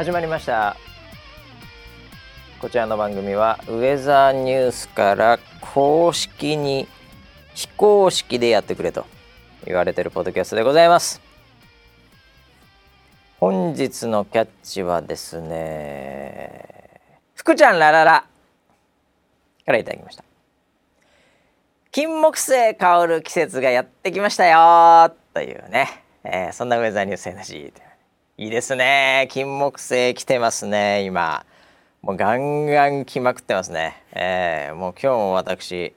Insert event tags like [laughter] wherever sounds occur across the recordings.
始まりました。こちらの番組はウェザーニュースから公式に非公式でやってくれと言われてるポッドキャストでございます。本日のキャッチはですね福ちゃんラララからいただきました。金木犀香る季節がやってきましたよというね、えー、そんなウェザーニュース NG いいですね。金木犀来てますね今。もうガンガン来まくってますね、えー、もう今日も私、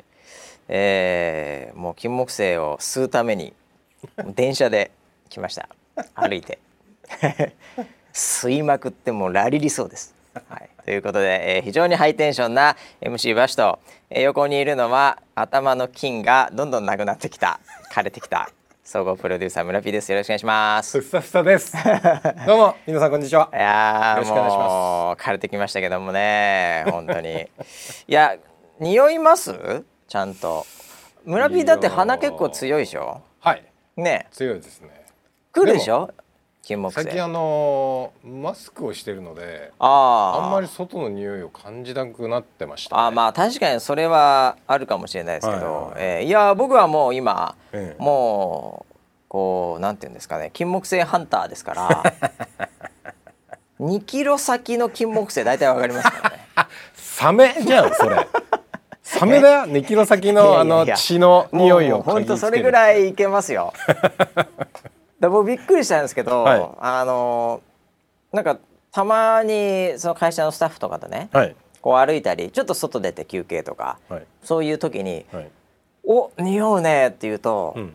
えー、もう金木犀を吸うために電車で来ました。歩いて。吸いまくってもラリリそうです。はい、ということで、えー、非常にハイテンションな MC バシと、えー、横にいるのは頭の筋がどんどんなくなってきた枯れてきた。総合プロデューサー村 P です。よろしくお願いします。ふさふさです。[laughs] どうも皆さんこんにちは。いやもう枯れてきましたけどもね本当に。[laughs] いや匂います？ちゃんと。村 P だって鼻結構強いでしょ？はい。ね。強いですね。来るでしょ？金木最近あのマスクをしてるのでああんまり外の匂いを感じなくなってました、ね、あまあ確かにそれはあるかもしれないですけど、はいはい、えー、いや僕はもう今、ええ、もうこうなんていうんですかね金木犀ハンターですから [laughs] 2キロ先の金木犀大体わかりますからね。サメじゃんそれ。サメだよ [laughs] 2キロ先のあの血の匂いを本当それぐらいいけますよだ僕びっくりしたんですけど、はい、あのなんかたまにその会社のスタッフとかとね、はい、こう歩いたりちょっと外出て休憩とか、はい、そういう時に「お匂うね」って言うと「うん、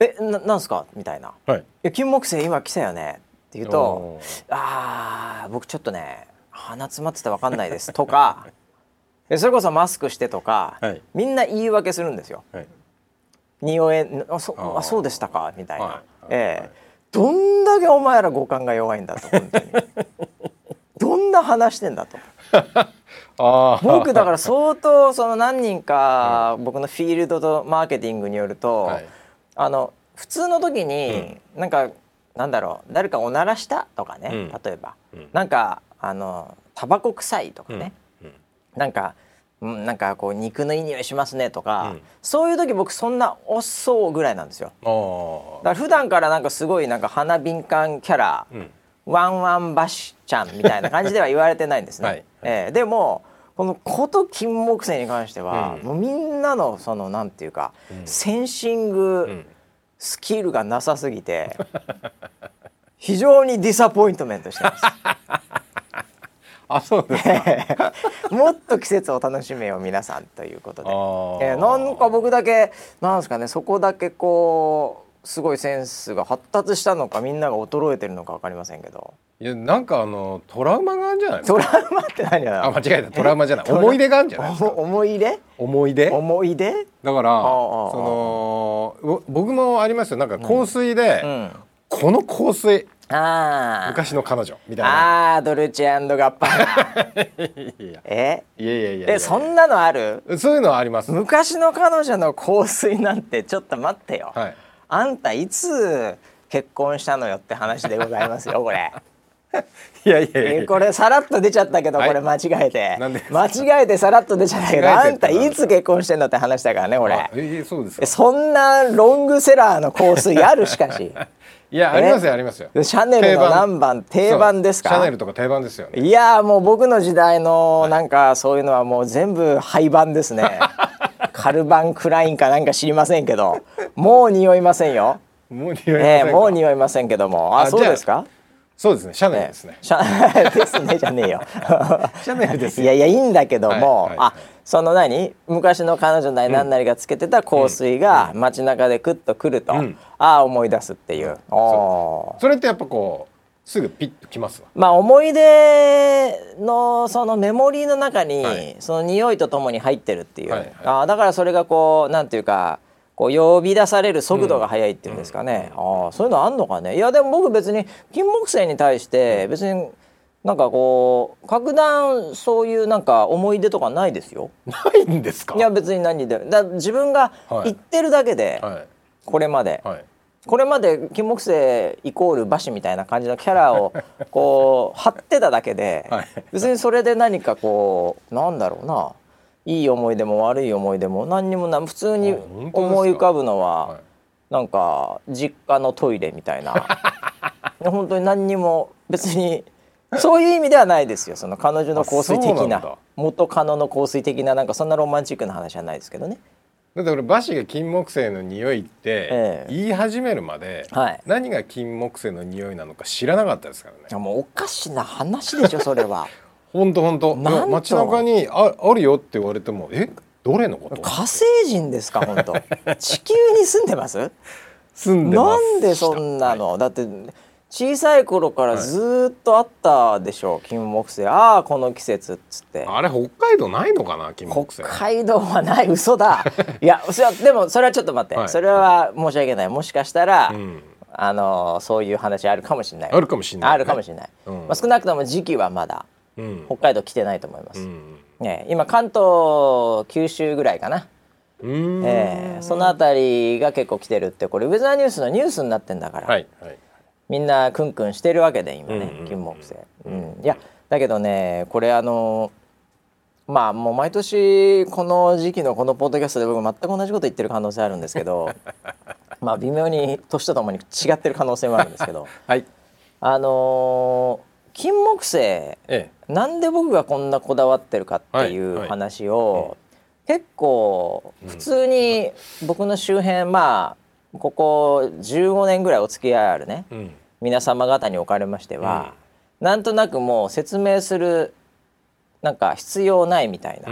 えななんすか?」みたいな「はい、え金木犀今来たよね」って言うと「ああ僕ちょっとね鼻詰まってて分かんないです」とか [laughs] それこそマスクしてとか、みんな言い訳するんですよ。匂えあそあそうでしたか？みたいな、ええ。どんだけお前ら五感が弱いんだと本当に。[laughs] どんな話してんだと。[laughs] 僕だから相当その何人か僕のフィールドとマーケティングによると、はい、あの普通の時に、うん、なんかなんだろう誰かおならした？とかね、うん、例えば、うん、なんかあのタバコ臭いとかね、うん、なんかうんなんかこう肉のいい匂いしますねとか、うん、そういう時僕そんなおっそうぐらいなんですよ。だから普段からなんかすごいなんか鼻敏感キャラ、うん、ワンワンバシちゃんみたいな感じでは言われてないんですね、[laughs] はい、えー、でもこのこと金木犀に関しては、うん、もうみんなのそのなんていうか、センシングスキルがなさすぎて、[laughs] 非常にディサポイントメントしてます [laughs] あそうですか。[laughs] もっと季節を楽しめよ皆さんということで、えー、なんか僕だけなんですかねそこだけこうすごいセンスが発達したのかみんなが衰えてるのか分かりませんけど。いやなんかあのトラウマがあるんじゃないトラウマって何やあ間違えた。トラウマじゃない。思い出があるんじゃない思い出？思い出？思い出？だからその僕もありますよ。なんか香水で、うん。うん、この香水あ昔の彼女みたいな。ああドルチェガッパー。え？いやいやいやえそんなのある？そういうのはあります。昔の彼女の香水なんてちょっと待ってよ、はい、あんたいつ結婚したのよって話でございますよこれ。[laughs] いやいやいや。これさらっと出ちゃったけど、これ間違えて。間違えてさらっと出ちゃったけどあんたいつ結婚してんのって話だからねこれ。えそんなロングセラーの香水ある？しかし [laughs] いやありますよありますよ。シャネルの何番？定番ですか？シャネルとか定番ですよね。いやもう僕の時代のなんかそういうのはもう全部廃盤ですね。[laughs] カルバンクラインかなんか知りませんけど。もう匂いませんよ。もう匂いませんえー、もう匂いませんけども。あそうですか？そうですね。シャネルですね、シャ [laughs] ですねじゃねえよ。シャネルですいやいやいいんだけども、はいはい、あその何？昔の彼女なり何なりがつけてた香水が街中でクッとくると、うん、ああ思い出すっていう、う。ん、そそれってやっぱこうすぐピッときますまあ思い出のそのメモリーの中に、はい、その匂いとともに入ってるっていう、はいはい、あだからそれがこうなんていうかこう呼び出される速度が速いっていうんですかね、うん、ああそういうのあんのかね。いやでも僕別に金木犀に対して別になんかこう格段そういうなんか思い出とかないですよ。ないんですか？いや別に何でだ自分が言ってるだけで、はい、これまで、はい、これまで金木犀イコール馬氏みたいな感じのキャラをこう貼ってただけで、はい、別にそれで何かこうなんだろうないい思い出も悪い思い出も何にもな普通に思い浮かぶのは、はい、なんか実家のトイレみたいな。[laughs] 本当に何にも別にそういう意味ではないですよ。その彼女の香水的な元カノの香水的ななんかそんなロマンチックな話はないですけどね。だって俺馬氏が金木犀の匂いって言い始めるまで、何が金木犀の匂いなのか知らなかったですからね。もうおかしな話でしょそれは。[laughs] 本当本当。街中にああるよって言われてもえどれのこと？火星人ですか本当。[laughs] 地球に住んでます？住んでなんでそんなの、はい、だって小さい頃からずっとあったでしょう、はい、金木犀ああこの季節っつって。あれ北海道ないのかな金木犀北海道はない。嘘だ。[laughs] いやそれはでもそれはちょっと待って、はい、それは申し訳ない。もしかしたら、うん、あのそういう話あるかもしれない。あるかもしれない、ね、あるかもしれない、うん、まあ、少なくとも時期はまだ、うん、北海道来てないと思います、ね、今関東九州ぐらいかな。えー、その辺りが結構来てるってこれウェザーニュースのニュースになってんだから、はいはい、みんなクンクンしてるわけで今ね、金木犀、うん、いやだけどねこれあのまあもう毎年この時期のこのポッドキャストで僕全く同じこと言ってる可能性あるんですけど [laughs] まあ微妙に年とともに違ってる可能性もあるんですけど、[laughs] はい、あの金木犀、ええ、なんで僕がこんなこだわってるかっていう話を、結構普通に僕の周辺まあここ15年ぐらいお付き合いあるね、うん、皆様方におかれましては、うん、なんとなくもう説明するなんか必要ないみたいな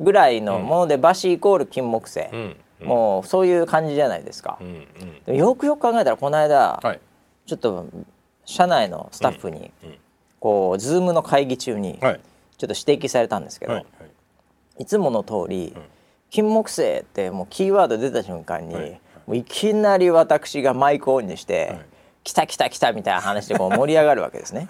ぐらいのもので、馬氏イコール金木犀、うん、もうそういう感じじゃないですか。よくよく考えたらこの間、はい、ちょっと社内のスタッフに、こうズームの会議中にちょっと指摘されたんですけど、はいつもの通り、うん、金木犀ってもうキーワード出た瞬間に、はい、もういきなり私がマイクオンにして「はい、来た来た来た」みたいな話でこう盛り上がるわけですね。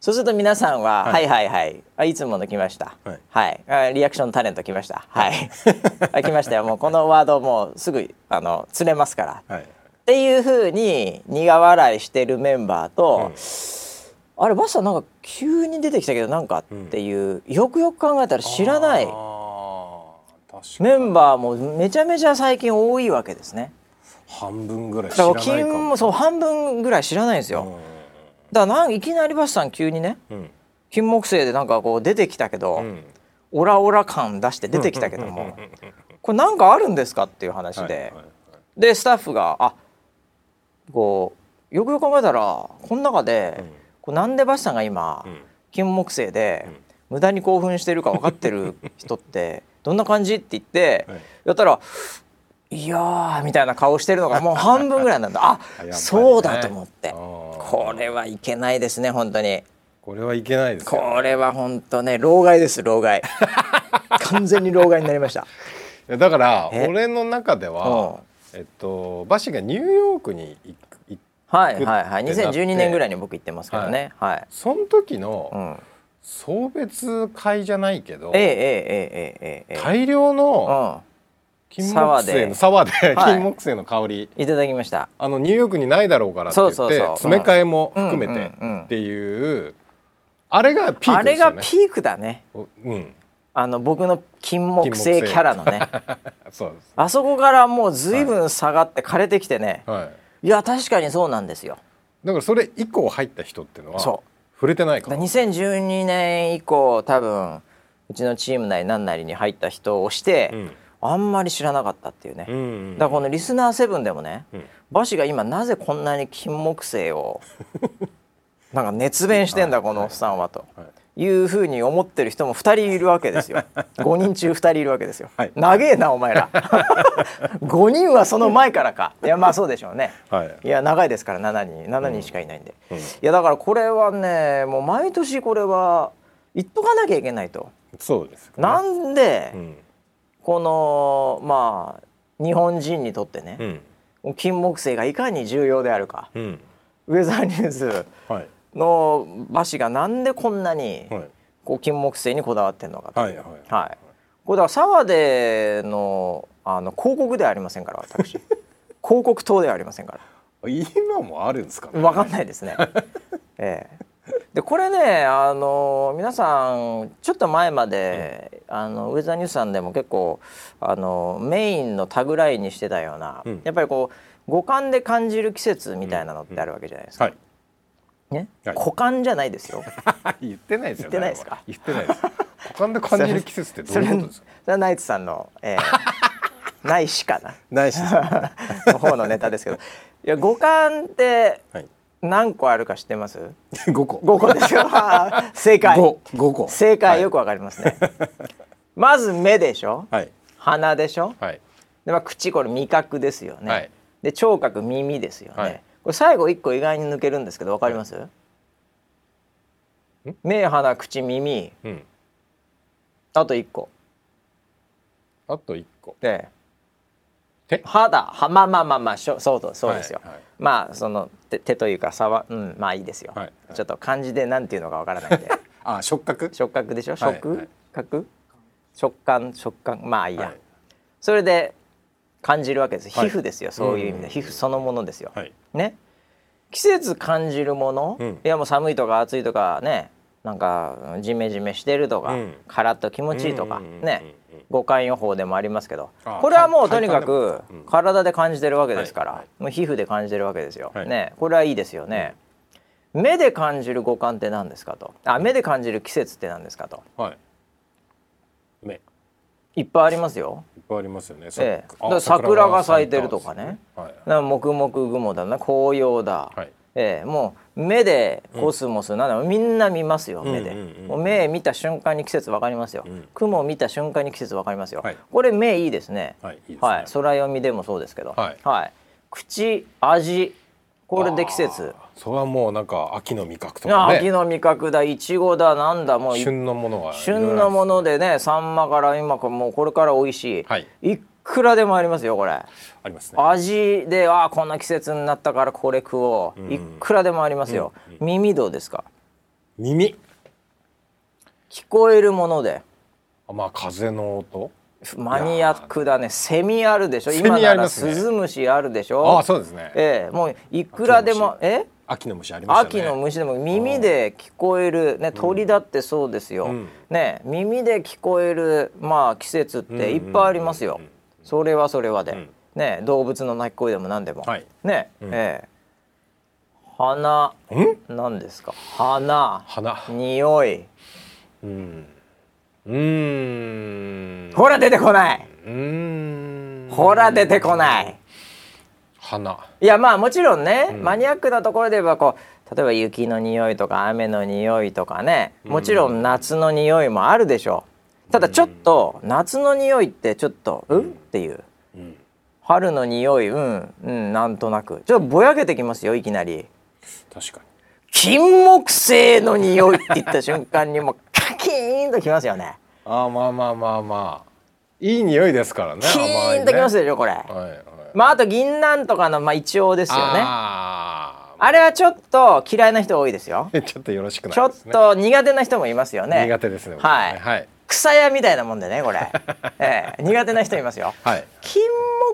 そうすると皆さんは「はい、はい、はいはい。あいつもの来ました」はい。はい、リアクションタレント来ました」はい。はい。[laughs] 来ましたよ。もうこのワードもうすぐあの釣れますから。っていうふうに苦笑いしてるメンバーと、あれバスさんなんか急に出てきたけどなんかっていう、うん、よくよく考えたら知らないメンバーもめちゃめちゃ最近多いわけですね。半分ぐらい知らないかも。そう半分ぐらい知らないんですよ。だからなんいきなりバスさん急にね、うん、金木犀でなんかこう出てきたけど、うん、オラオラ感出して出てきたけどもこれなんかあるんですかっていう話で、はいはいはい、でスタッフがあこうよくよく考えたらこの中で、なんでバシさんが今、金木犀で、無駄に興奮してるか分かってる人って [laughs] どんな感じって言って、やったら「いやみたいな顔してるのが [laughs] もう半分ぐらいなんだ。あ、ね、そうだと思って。これはいけないですね本当に。これはいけないです、ね、これは本当ね老害です老害。[laughs] 完全に老害になりました。だから俺の中ではえっとバシがニューヨークに行はいはいはい。2012年ぐらいに僕行ってますけどね。はい、はい、その時の送別会じゃないけど、ええええええ大量の金木犀の沢で。金木犀の香り、い、ただきました。あのニューヨークにないだろうからって言って詰め替えも含めてっていうあれがピークですよね。あれがピークだね。うん。あの僕の金木犀キャラのね。[laughs] そうです。あそこからもう随分下がって枯れてきてね、はいいや確かにそうなんですよ。だからそれ以降入った人っていうのは触れてないから。2012年以降多分うちのチーム内何なりに入った人をして、うん、あんまり知らなかったっていうね、うんうんうん、だからこのリスナー7でもね、うん、バシが今なぜこんなに金木犀を [laughs] なんか熱弁してんだこのおっさんはと。はいはいいうふうに思ってる人も2人いるわけですよ。[laughs] 5人中2人いるわけですよ、はい、長えなお前ら。[laughs] 5人はその前からか。いやまあそうでしょうね、はい、いや長いですから7人。7人しかいないんで、うん。うん、いやだからこれはねもう毎年これは言っとかなきゃいけないと。そうです、ね、なんで、うん、このまあ日本人にとってね、金木犀がいかに重要であるか、ウェザーニュース、はいの馬氏がなんでこんなにこう金木犀にこだわってるのかと、はいはいはい、これだから沢でのあの広告ではありませんから私。[laughs] 広告塔ではありませんから。今もあるんですか、ね、分かんないですね。[laughs] ええ。でこれねあの皆さんちょっと前まで、うん、あのウェザーニュースさんでも結構あのメインのタグラインにしてたような、うん、やっぱりこう五感で感じる季節みたいなのってあるわけじゃないですか。うんはい、ね、はい、股間じゃないですよ。[laughs] 言ってないですよ、言ってないですか？言ってないです。股間で感じる季節ってどういうことですか？それはナイツさんの、えー、[laughs] ないしかな。ないし [laughs] の方のネタですけど、いや五感って。はい。何個あるか知ってます？五個。五個ですよ。正解。五個。正解よくわかりますね、はい、まず目でしょ、はい、鼻でしょ、はい、でまあ口これ味覚ですよね、はい、で聴覚耳ですよね、はい、これ最後一個意外に抜けるんですけどわかります、はい、目鼻口耳、うん、あと一個。あと一個。で肌。はまあまあまあまあそうそうですよ、はいはい、まあその手手というか触うんまあいいですよ、はいはい、ちょっと漢字でなんていうのかわからないんで。[laughs] あ触覚？触覚でしょ？触覚、はい、食感？食感？まあいいや、はい、それで感じるわけです皮膚ですよ、そういう意味で。皮膚そのものですよ、ね。季節感じるもの、うん、いやもう寒いとか暑いとかね。なんかジメジメしてるとか、うん、カラッと気持ちいいとか、ね、五感予報でもありますけど。これはもうとにかく体で感じてるわけですから、もう皮膚で感じてるわけですよ、ね。これはいいですよね、目で感じる五感って何ですかと。あ目で感じる季節って何ですかと、はい、目いっぱいありますよ。いっぱいありますよね、ええ、桜が咲いてるとかね、はい、黙々雲だな。紅葉だ、はいええ、もう目でコスモス、うん、なんだみんな見ますよ目で、もう目見た瞬間に季節わかりますよ、うん、雲見た瞬間に季節わかりますよ、はい、これ目いいですね。はい、ね。はい、空読みでもそうですけど、はい、はい、口味。これで季節それはもうなんか秋の味覚とかね。秋の味覚だいちごだなんだもう旬のものが旬のものでねサンマから今もうこれから美味しい、はい、いくらでもありますよこれ。ありますね。味でああこんな季節になったからこれ食おう、うん、いくらでもありますよ、うんうん、耳どうですか？耳？聞こえるもので。まあ風の音？マニアックだね。セミあるでしょ？今ならスズムシあるでしょ？あそうですね。ええもういくらでもえ？秋の虫あります、ね、秋の虫でも耳で聞こえるね鳥だってそうですよ、うん、ね耳で聞こえるまあ季節っていっぱいありますよ、それはそれはで、うん、ね動物の鳴き声でも何でも、はい、ね、うん、ええ。花何ですか？花花匂い。うん。うん。ほら出てこない。うん。ほら出てこない花。いやまあもちろんね、うん、マニアックなところで言えばこう例えば雪の匂いとか雨の匂いとかねもちろん夏の匂いもあるでしょう。ただちょっと夏の匂いってちょっとうん。っていう、うん、春の匂いうんうんなんとなく。ちょっとぼやけてきますよいきなり。確かに。金木犀の匂いって言った瞬間にもうカキーンときますよね。あまあまあまあまあ。いい匂いですからねキーンときますでしょこれ、はいはい、まああと銀杏とかのまあイチョウですよね。あれはちょっと嫌いな人多いですよ。[laughs] ちょっとよろしくない、ね、ちょっと苦手な人もいますよね。苦手ですねはい、はい。草屋みたいなもんでねこれ、[laughs] えー、苦手な人いますよ、はい、金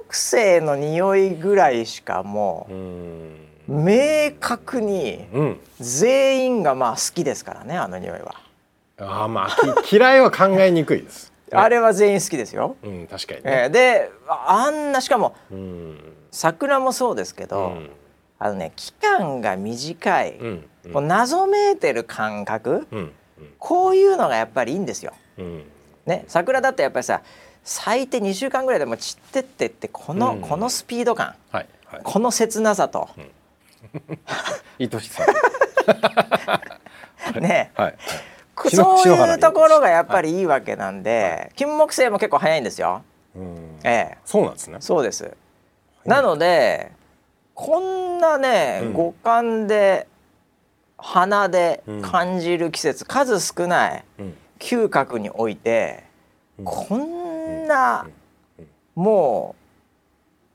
木犀の匂いぐらいしかもう明確に全員がまあ好きですからねあの匂いは。あまあ [laughs] 嫌いは考えにくいですあれは全員好きですよ、うん、確かに、ね、えー、であんなしかも桜もそうですけど、うん、あのね期間が短い、うんうん、こう謎めいてる感覚、うんうん、こういうのがやっぱりいいんですよ。ね、桜だってやっぱりさ咲いて2週間ぐらいでも散ってってってこの、うん、このスピード感、はいはい、この切なさと、うん、[laughs] 愛しさ。[laughs] ね、はいはい、そういうところがやっぱりいいわけなんで、はい、金木犀も結構早いんですよ。ええ、そうなんですね。そうです。なのでこんなね、うん、五感で鼻で感じる季節、数少ない、うん。嗅覚において、こんな、もう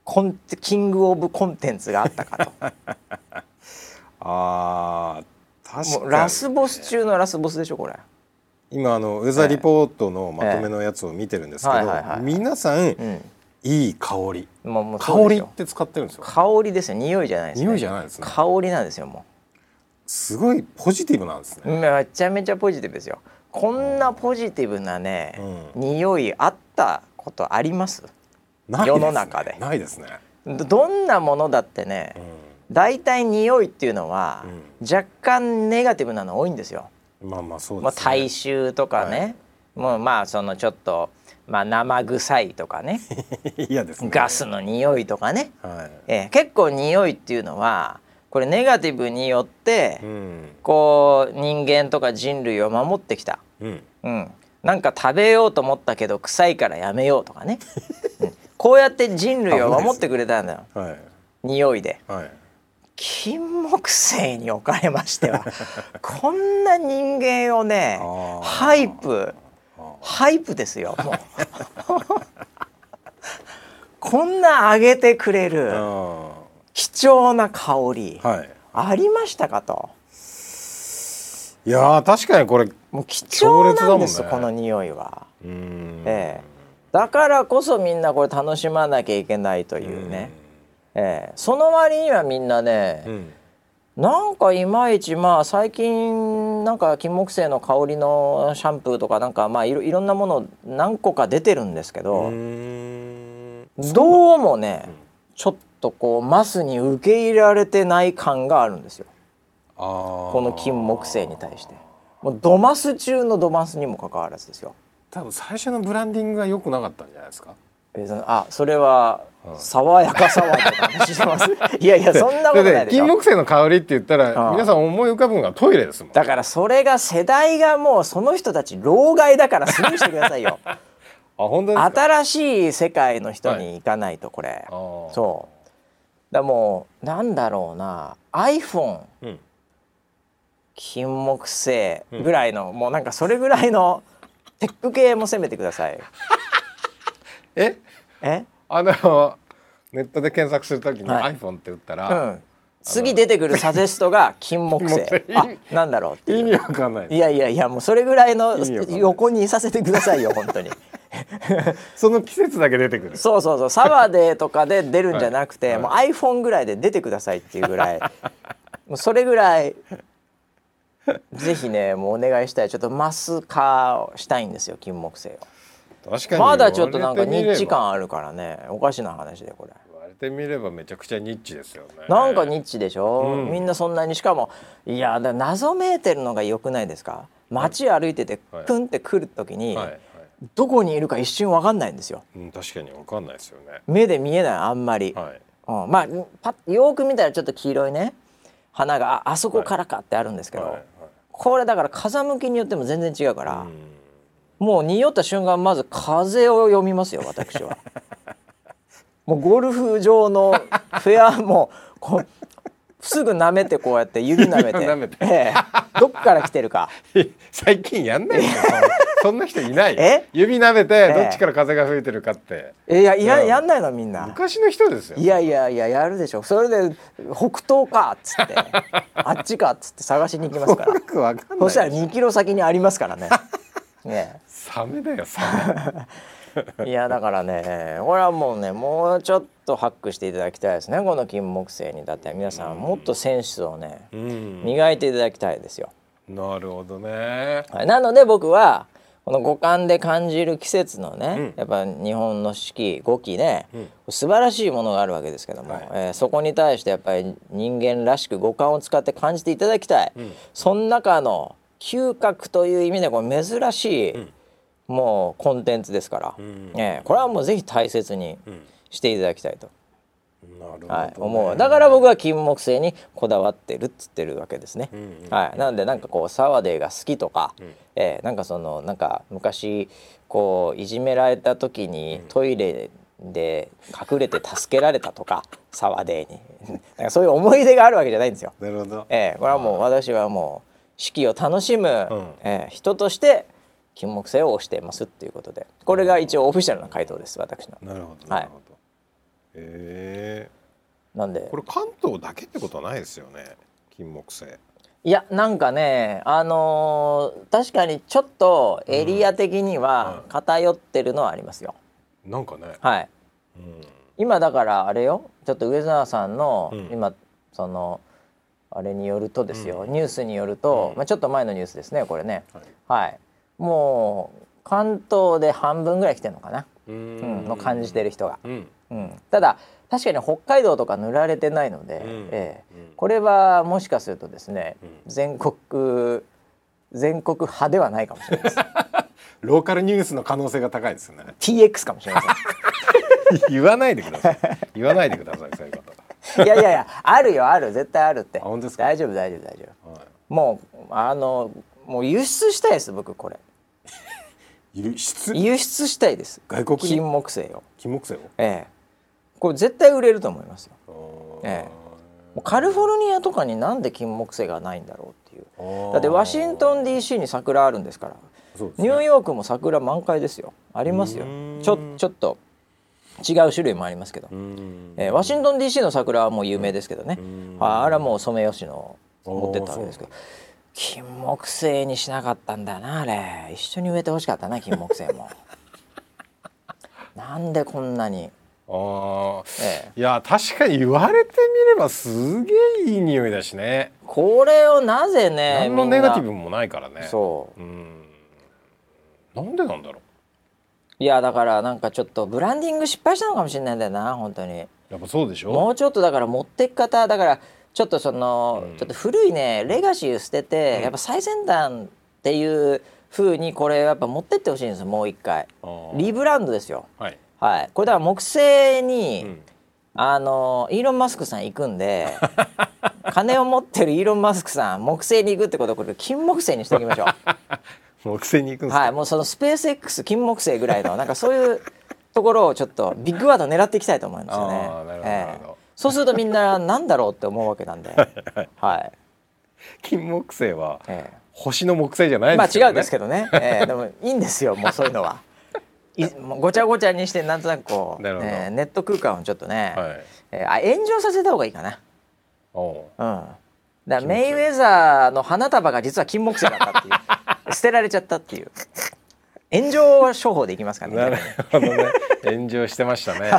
コンキング・オブ・コンテンツがあったかと。[laughs] あ確かに、ラスボス中のラスボスでしょこれ。今あのウェザーリポートのまとめのやつを見てるんですけど、皆さん、うん、いい香り。もうもう香りって使ってるんですよ。香りですよ。匂いじゃないです、ね、匂いじゃないですね。香りなんですよもう。すごいポジティブなんですね。めちゃめちゃポジティブですよ。こんなポジティブなね、うん、匂いあったことあります？世の中で。ないですね。どんなものだってね、うん、大体匂いっていうのは、うん、若干ネガティブなの多いんですよ。まあまあそうですね、大衆とかね、はい、もうまあそのちょっとまあ、生臭いとかね。[laughs] 嫌です、ね、ガスの匂いとかね、はい、えー、結構匂いっていうのはこれネガティブによって、うん、こう人間とか人類を守ってきた、うん、うん、なんか食べようと思ったけど臭いからやめようとかね、[laughs] うん、こうやって人類を守ってくれたんだよ、はい、匂いで。はい金木犀におかれましては [laughs] こんな人間をねハイプハイプですよもう。[laughs] こんな上げてくれる貴重な香り、はい、ありましたかと。いや確かにこれもう貴重なんです、ね、この匂いは、ええ、だからこそみんなこれ楽しまなきゃいけないというね、ええ、その割にはみんなね、うん。なんかいまいちまあ最近なんか金木犀の香りのシャンプーとかなんかまあいろいろんなもの何個か出てるんですけどどうもねちょっとこうマスに受け入れられてない感があるんですよ。この金木犀に対して。もうドマス中のドマスにもかかわらずですよ。多分最初のブランディングが良くなかったんじゃないですか？えあそれは爽やかさは話してます？[laughs] いやいやそんなことないでしょ。金木犀の香りって言ったら皆さん思い浮かぶのがトイレですもん。だからそれが世代がもうその人たち老害だからスルーしてくださいよ。[laughs] あ本当新しい世界の人に行かないとこれ、はい、そう。だもうなんだろうな。iPhone、うん、金木犀ぐらいの、うん、もうなんかそれぐらいのテック系も攻めてください。[laughs] え？え？あのネットで検索するときに iPhone って打ったら、うん、次出てくるサジェストが金木犀。[laughs] あなんだろうって意味わかんない。いやいやいやもうそれぐらいの横にいさせてくださいよ本当に。[laughs] その季節だけ出てくる。そうそうそう。サワデーとかで出るんじゃなくて、はい、もう iPhone ぐらいで出てくださいっていうぐらい。[laughs] もうそれぐらいぜひねもうお願いしたい。ちょっとマス化したいんですよ金木犀を。確かに。まだちょっとなんかニッチ感あるからね。おかしな話でこれ。言われてみればめちゃくちゃニッチですよね。なんかニッチでしょ、うん、みんなそんなにしかもいやだ謎めいてるのがよくないですか？街歩いててクンって来る時に、はいはい。どこにいるか一瞬わかんないんですよ、うん、確かにわかんないですよね。目で見えないあんまり、はい。うん、まあパよく見たらちょっと黄色いね。花がああそこからかってあるんですけど、はいはいはい、これだから風向きによっても全然違うから、うんもう匂った瞬間まず風を読みますよ私は。[laughs] もうゴルフ場のフェアもこうすぐ舐めてこうやって指舐めて。めて、ええ、どっから来てるか。[laughs] 最近やんない [laughs] そんな人いないえ？指舐めてどっちから風が吹いてるかって、えいやいや、やんないのみんな。昔の人ですよ。いやいやいややるでしょそれで北東かっつってあっちかっつって探しに行きますから。そしたら2キロ先にありますからねね。サメだよサメ。[laughs] いやだからねこれはもうねもうちょっとハックしていただきたいですねこの金木犀に。だって皆さんもっとセンスをね、磨いていただきたいですよ。なるほどね、はい、なので僕はこの五感で感じる季節のね、うん、やっぱ日本の四季五季ね、うん、素晴らしいものがあるわけですけども、はい、えー、そこに対してやっぱり人間らしく五感を使って感じていただきたい、うん、その中の嗅覚という意味でこれ珍しい、もうコンテンツですから、うん、えー、これはもうぜひ大切にしていただきたいと、ね、はい、思う。だから僕は金木犀にこだわってるっつってるわけですね、うんうん、はい、なんでなんかこうサワデーが好きとか、うん、えー、なんかそのなんか昔こういじめられた時にトイレで隠れて助けられたとかサワデーに。[laughs] なんかそういう思い出があるわけじゃないんですよ。なるほど、えー、これはもう私はもう四季を楽しむ、うん、えー、人として金木犀を推していますっていうことでこれが一応オフィシャルな回答です私の。なるほどなるほど。はい、えー、なんで？これ関東だけってことはないですよね金木犀。いやなんかねあのー、確かにちょっとエリア的には偏ってるのはありますよ。うん、なんかね。はい。今だからあれよちょっと上澤さんの、今そのあれによるとですよ、ニュースによると、まあ、ちょっと前のニュースですねこれね、はい、もう関東で半分ぐらい来てるのかな、うん、の感じてる人が、うん。ただ確かに北海道とか塗られてないので、ええ、これはもしかするとですね、全国全国派ではないかもしれないです。[laughs] ローカルニュースの可能性が高いですよね。TX かもしれません。[laughs] 言わないでください。言わないでください。そういうこと。いやいやいや、あるよ、ある、絶対あるって。大丈夫、大丈夫、大丈夫。はい、もう、あの、もう輸出したいです、僕これ。輸出？輸出したいです。外国金木犀を。金木犀を？ええ。これ絶対売れると思いますよ。ええ。カリフォルニアとかになんで金木犀がないんだろうっていうだってワシントン DC に桜あるんですから、ね、ニューヨークも桜満開ですよありますよちょちょっと違う種類もありますけど、えー、ワシントン DC の桜はもう有名ですけどね。あれはもうソメイヨシノ持ってったわけですけど。金木犀にしなかったんだなあれ。一緒に植えてほしかったな金木犀も。[laughs] なんでこんなに。あええ、いや確かに言われてみればすげえいい匂いだしね。これをなぜね何のネガティブもないからね。そう。うん。なんでなんだろういやだからなんかちょっとブランディング失敗したのかもしれないんだよな本当に。やっぱそうでしょ？もうちょっとだから持ってき方だからちょっとその、うん、ちょっと古いねレガシー捨てて、うん、やっぱ最先端っていうふうにこれやっぱ持ってってほしいんですよもう一回。リブランドですよ、はい。はい、これだから木星に、うん、あのイーロン・マスクさん行くんで [laughs] 金を持ってるイーロン・マスクさん木星に行くってことはこれ金木星にしておきましょう [laughs] 木星に行くんですはいもうそのスペース X 金木星ぐらいのなんかそういうところをちょっとビッグワード狙っていきたいと思いますよね。えー、そうするとみんななんだろうって思うわけなんで、はい、金木星は、えー、星の木星じゃないですよね。まあ違うんですけどね、えー、でもいいんですよもうそういうのは。いごちゃごちゃにしてなんとなくこう、えー、ネット空間をちょっとね、はい、えー、あ炎上させた方がいいかな。おう。ん、だメイウェザーの花束が実は金木犀だったっていう捨てられちゃったっていう。炎上処方でいきますかね。なるほどね。炎上してましたね。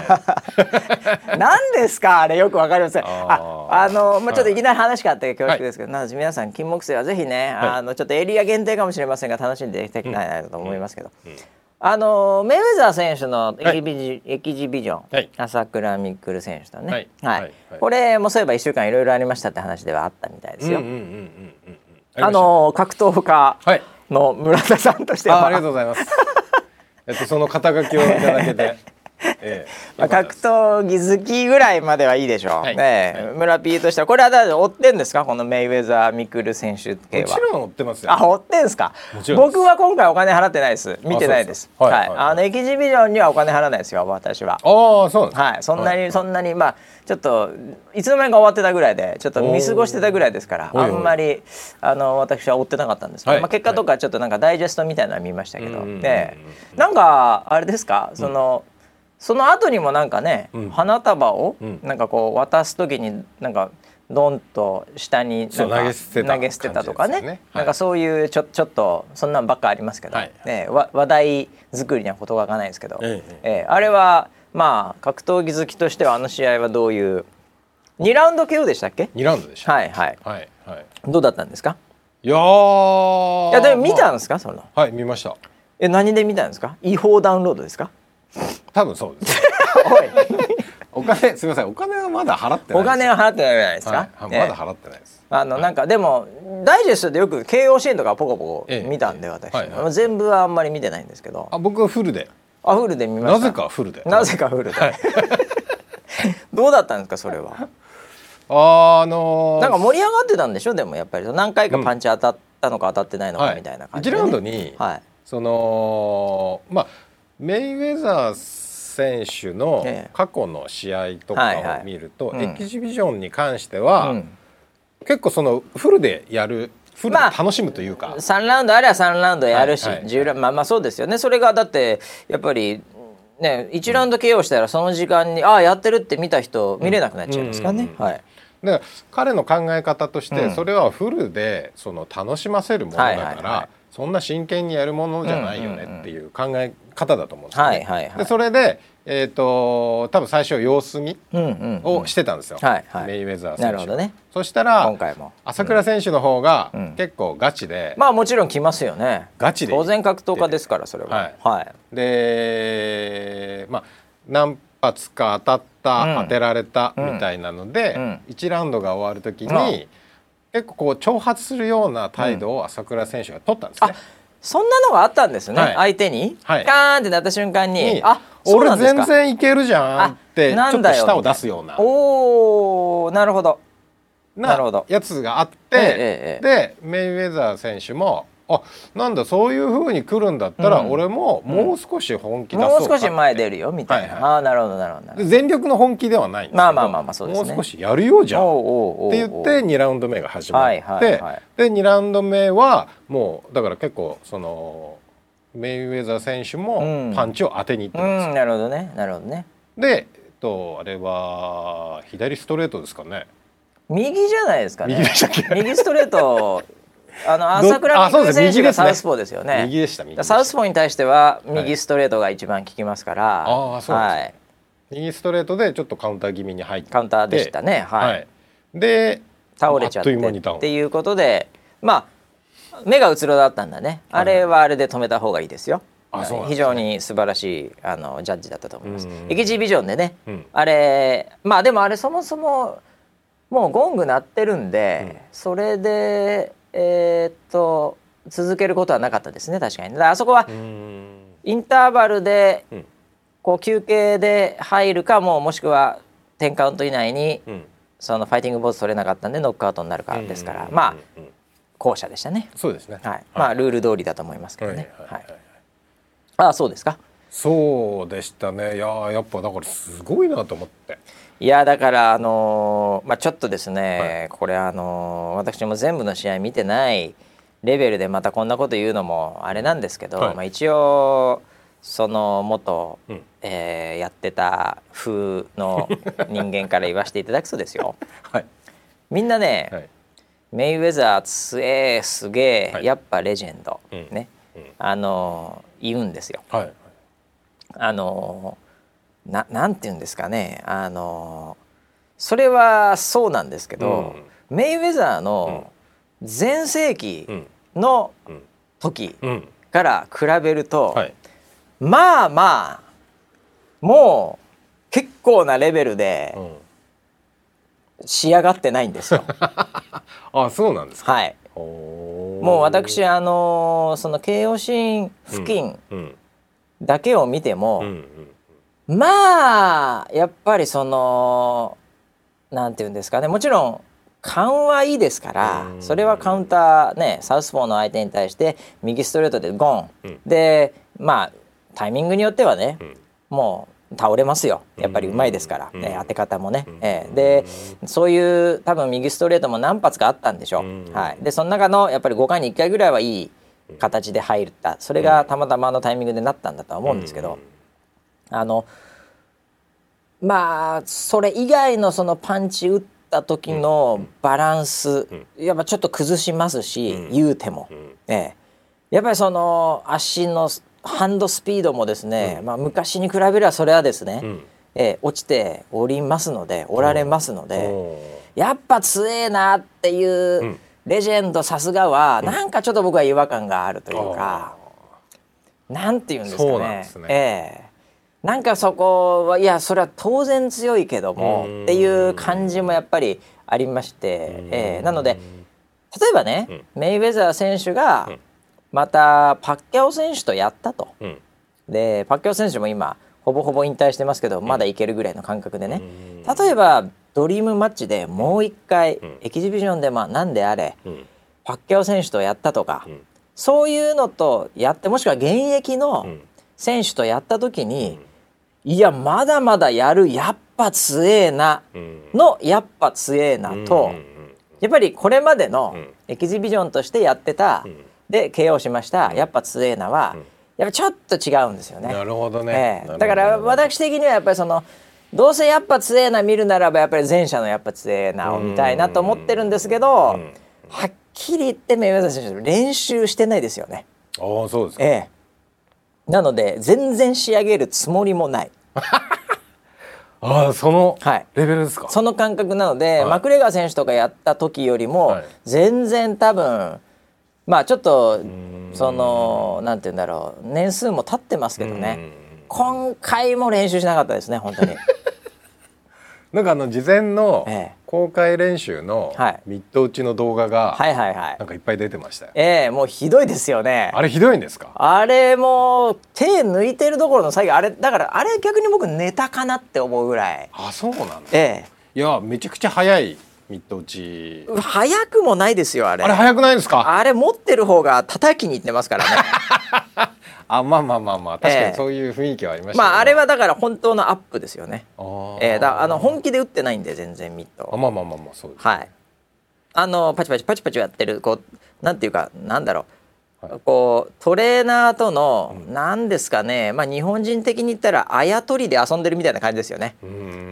[laughs] 何ですか？あれよくわかりません。あ、あのまあちょっといきなり話があって恐縮ですけど、はい、皆さん金木犀はぜひね、はい、あのちょっとエリア限定かもしれませんが楽しんでいただきたいなと思いますけど。うん。うん。あのメイウェザー選手のエキビジはい、エキジビジョン、はい、朝倉未来選手とね、はい、はい、これもそういえば1週間いろいろありましたって話ではあったみたいですよ。あの格闘家の村田さんとしては、ありがとうございます。えっとその肩書きをいただけて。[laughs] ええ、[laughs] まあ、格闘技好きぐらいまではいいでしょう、はい、ええ、はい、村 P としては。これはだ追ってんですか？このメイウェザー・ミクル選手系は。もちろん追ってますよ。あ追ってんです。か僕は今回お金払ってないです。見てないです。はい、はい、あのエキジビジョンにはお金払わないですよ私は。ああそうはい。そんなに、そんなにまあちょっといつの間にか終わってたぐらいでちょっと見過ごしてたぐらいですからあんまりあの私は追ってなかったんですけど、まあ、結果とかちょっとなんかダイジェストみたいなのは見ましたけど、でなんかあれですかその、その後にもなんかね、うん、花束をなんかこう渡す時になんかドンと下に投げ捨てたとかね、ね。はい、なんかそういうちょちょっとそんなんばっかありますけど、はい、ね、話題作りには事がかないですけど、ええ。えー、あれはまあ格闘技好きとしてはあの試合はどういう2ラウンド KO でしたっけ？2ラウンドでした。はいはい、はいはい、どうだったんですか？いやいやでも見たんですか、まあ、その。はい見ました。え何で見たんですか？違法ダウンロードですか？多分そうですお金すみません。お金はまだ払ってないお金は払ってないじゃないですか、はい、まだ払ってないです。あの、なんかでもダイジェストでよく慶応支援とかポコポコ見たんで、私、はいはい、全部はあんまり見てないんですけど。あ僕はフルで。あフルで見ました。なぜかフルで。なぜかフルで、はい、[laughs] どうだったんですかそれは？あのー、なんか盛り上がってたんでしょでもやっぱり。何回かパンチ当たったのか当たってないのかみたいな感じで、ね、1ラウンドに、はい、そのまあメイウェザー選手の過去の試合とかを見ると、エキシビジョンに関しては、結構そのフルでやるフルで楽しむというか、まあ、3ラウンドあれば3ラウンドやるし、はいはい、まあまあそうですよね。それがだってやっぱりね1ラウンド KO したらその時間に、ああやってるって見た人見れなくなっちゃいますからね。はい。だから彼の考え方としてそれはフルでその楽しませるものだからそんな真剣にやるものじゃないよねっていう考え方だと思うんですよね。でそれでえーと、多分最初様子見をしてたんですよ、はいはい、メイウェザー選手なるほどね。そしたら今回も。朝倉選手の方が結構ガチで、うん、まあもちろん来ますよね。ガチで。当然格闘家ですからそれは、はい、はい、でまあ何発か当たった、うん、当てられたみたいなので、うん、1ラウンドが終わる時に、結構こう挑発するような態度を朝倉選手が取ったんですね、そんなのがあったんですね、はい、相手に、はい、カーンってなった瞬間に「あ俺全然いけるじゃん」ってちょっと舌を出すような。おおなるほど。なるほど。やつがあって、ええ、でメイウェザー選手もあなんだそういうふうに来るんだったら、うん、俺ももう少し本気出そうか、もう少し前出るよみたいな、はいはい、ああなるほどなるほど全力の本気ではないんですけどまあまあまあまあそうです、ね、もう少しやるようじゃんって言って2ラウンド目が始まって、はいはいはい、で2ラウンド目はもうだから結構そのメイウェザー選手もパンチを当てにいってます、うんうん、なるほどねなるほどね。で、えっと、あれは左ストレートですかね。右じゃないですかね。右でしたっけ？[laughs] 右ストレートあの朝倉未来選手がサウスポーですよね。右でした。サウスポーに対しては右ストレートが一番効きますから。ああそうです。右ストレートでちょっとカウンター気味に入って。カウンターでしたね。はい。で倒れちゃってっていうことで、まあ目がうつろだったんだね。あれはあれで止めた方がいいですよ。非常に素晴らしいあのジャッジだったと思います。エキジビジョンでね、あれまあでもあれそもそももうゴング鳴ってるんで、それでえー、っと続けることはなかったですね確かに。あそこはインターバルでこう休憩で入るかももしくは10カウント以内にそのファイティングボーズ取れなかったんでノックアウトになるからですからまあ後者でしたね。そうですね。はい。まあルール通りだと思いますけどね。はい。ああそうですか？そうでしたね。いややっぱだからすごいなと思って。いやだからあのー、まあちょっとですね、はい、これあのー、私も全部の試合見てないレベルでまたこんなこと言うのもあれなんですけど、はい、まあ一応その元、うん、えー、やってた風の人間から言わせていただくとですよ、[laughs] はい、みんなね、はい、メイウェザー強えすげえ、やっぱレジェンド、うん、ね、うん、あの言うんですよ。あのななんて言うんですかね。あのそれはそうなんですけど、うん、メイウェザーの全盛期の時から比べると、はい、まあまあもう結構なレベルで仕上がってないんですよ。[laughs] あそうなんですか、はい、もう私あのその京王線付近だけを見ても、うんうんまあやっぱりそのなんていうんですかね。もちろん勘はいいですからそれはカウンターねサウスポーの相手に対して右ストレートでゴン、うん、でまあタイミングによってはね、うん、もう倒れますよ。やっぱりうまいですから、ね、当て方もね、えー、でそういう多分右ストレートも何発かあったんでしょう、はい、でその中のやっぱり5回に1回ぐらいはいい形で入った。それがたまたまのタイミングでなったんだとは思うんですけど、あのまあそれ以外のそのパンチ打った時のバランス、やっぱちょっと崩しますし、言うても、ええ、やっぱりその足のハンドスピードもですね、まあ、昔に比べればそれはですね、ええ、落ちておりますのでおられますので、やっぱ強えなっていうレジェンドさすがは、なんかちょっと僕は違和感があるというか、なんて言うんですかね。ね。ええなんかそこはいやそれは当然強いけどもっていう感じもやっぱりありまして、えー、なので例えばね、メイウェザー選手がまたパッキャオ選手とやったと、でパッキャオ選手も今ほぼほぼ引退してますけどまだいけるぐらいの感覚でね。例えばドリームマッチでもう一回エキシビジョンでまあ何であれパッキャオ選手とやったとかそういうのとやってもしくは現役の選手とやった時に、いやまだまだやるやっぱ強えな。のやっぱ強えなと。やっぱりこれまでのエキシビジョンとしてやってた。で KO しました。やっぱ強えなは。やっぱちょっと違うんですよね。なるほどね、えー、だから私的にはやっぱりそのどうせやっぱ強えな見るならばやっぱり前者のやっぱ強えなを見たいなと思ってるんですけどはっきり言ってメイウェザー選手練習してないですよね。あそうですえなので全然仕上げるつもりもない。[laughs] ああそのレベルですか、はい、その感覚なので、はい、マクレガー選手とかやった時よりも全然多分まあちょっとそのなんて言うんだろう年数も経ってますけどね。今回も練習しなかったですね本当に。なんかあの事前の公開練習のミット打ちの動画がなんかいっぱい出てましたよ。ええもうひどいですよね。あれひどいんですか？あれも手抜いてるところの作業あれだからあれ逆に僕ネタかなって思うぐらい。あそうなんだ。ええ。いやめちゃくちゃ早いミット打ち。早くもないですよあれ。あれ早くないですか？あれ持ってる方が叩きに行ってますからね。あまあまあまあまあ確かにそういう雰囲気はありました、ね、まああれはだから本当のアップですよね。あえー、だあの本気で打ってないんで全然ミット。あまあまあまあまあそうです、はい。あのパチパチパチパチやってるこうなんていうかなんだろう。はい、こうトレーナーとの何、うん、ですかね、まあ、日本人的に言ったらあやとりで遊んでるみたいな感じですよね。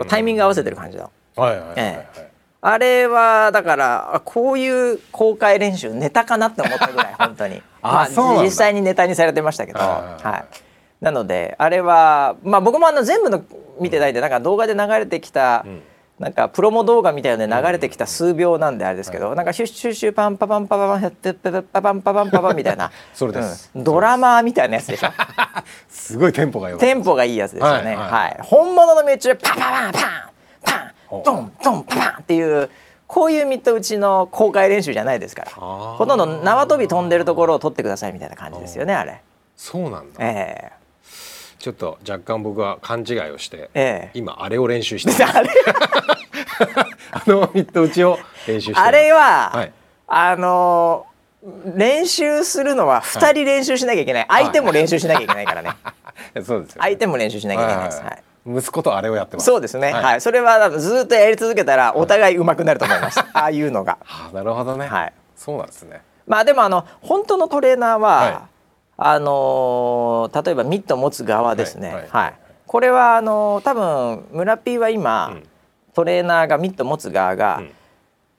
タイミング合わせてる感じの。はいはいはい、はい。ええあれはだからこういう公開練習ネタかなって思ったぐらい [laughs] 本当に。あ、まあ、実際にネタにされてましたけど、はい、なのであれはまあ僕もあの全部の見てないでなんか動画で流れてきた、うん、なんかプロモ動画みたいなので流れてきた数秒なんであれですけど、うん、なんかシュッシュッシュパンパパンパパンパパパパパンパパンパパンみたいなそれです、うん、ドラマーみたいなやつでしょすごいテンポがいいテンポがいいやつですよね、はい、はいはい、本物の命中パンパパンパンパンドンドンパンっていうこういうミット打ちの公開練習じゃないですから。ほとんど縄跳び飛んでるところを取ってくださいみたいな感じですよねあれ。そうなんだ、えー、ちょっと若干僕は勘違いをして、えー、今あれを練習して [laughs] [laughs] あのミット打ちを練習してあれは、はい、あの練習するのは2人練習しなきゃいけない、はい、相手も練習しなきゃいけないからね、[laughs] そうです、ね、相手も練習しなきゃいけないです、はい息子とあれをやってます。そうですね、はい、はい、それはずっとやり続けたらお互い上手くなると思います、はい、ああいうのが、はあ、なるほどね。はい。そうなんですね。まあでもあの本当のトレーナーは、はい、あのー、例えばミット持つ側ですね。はい、これはあのー、多分村 P は今、うん、トレーナーがミット持つ側が、うん。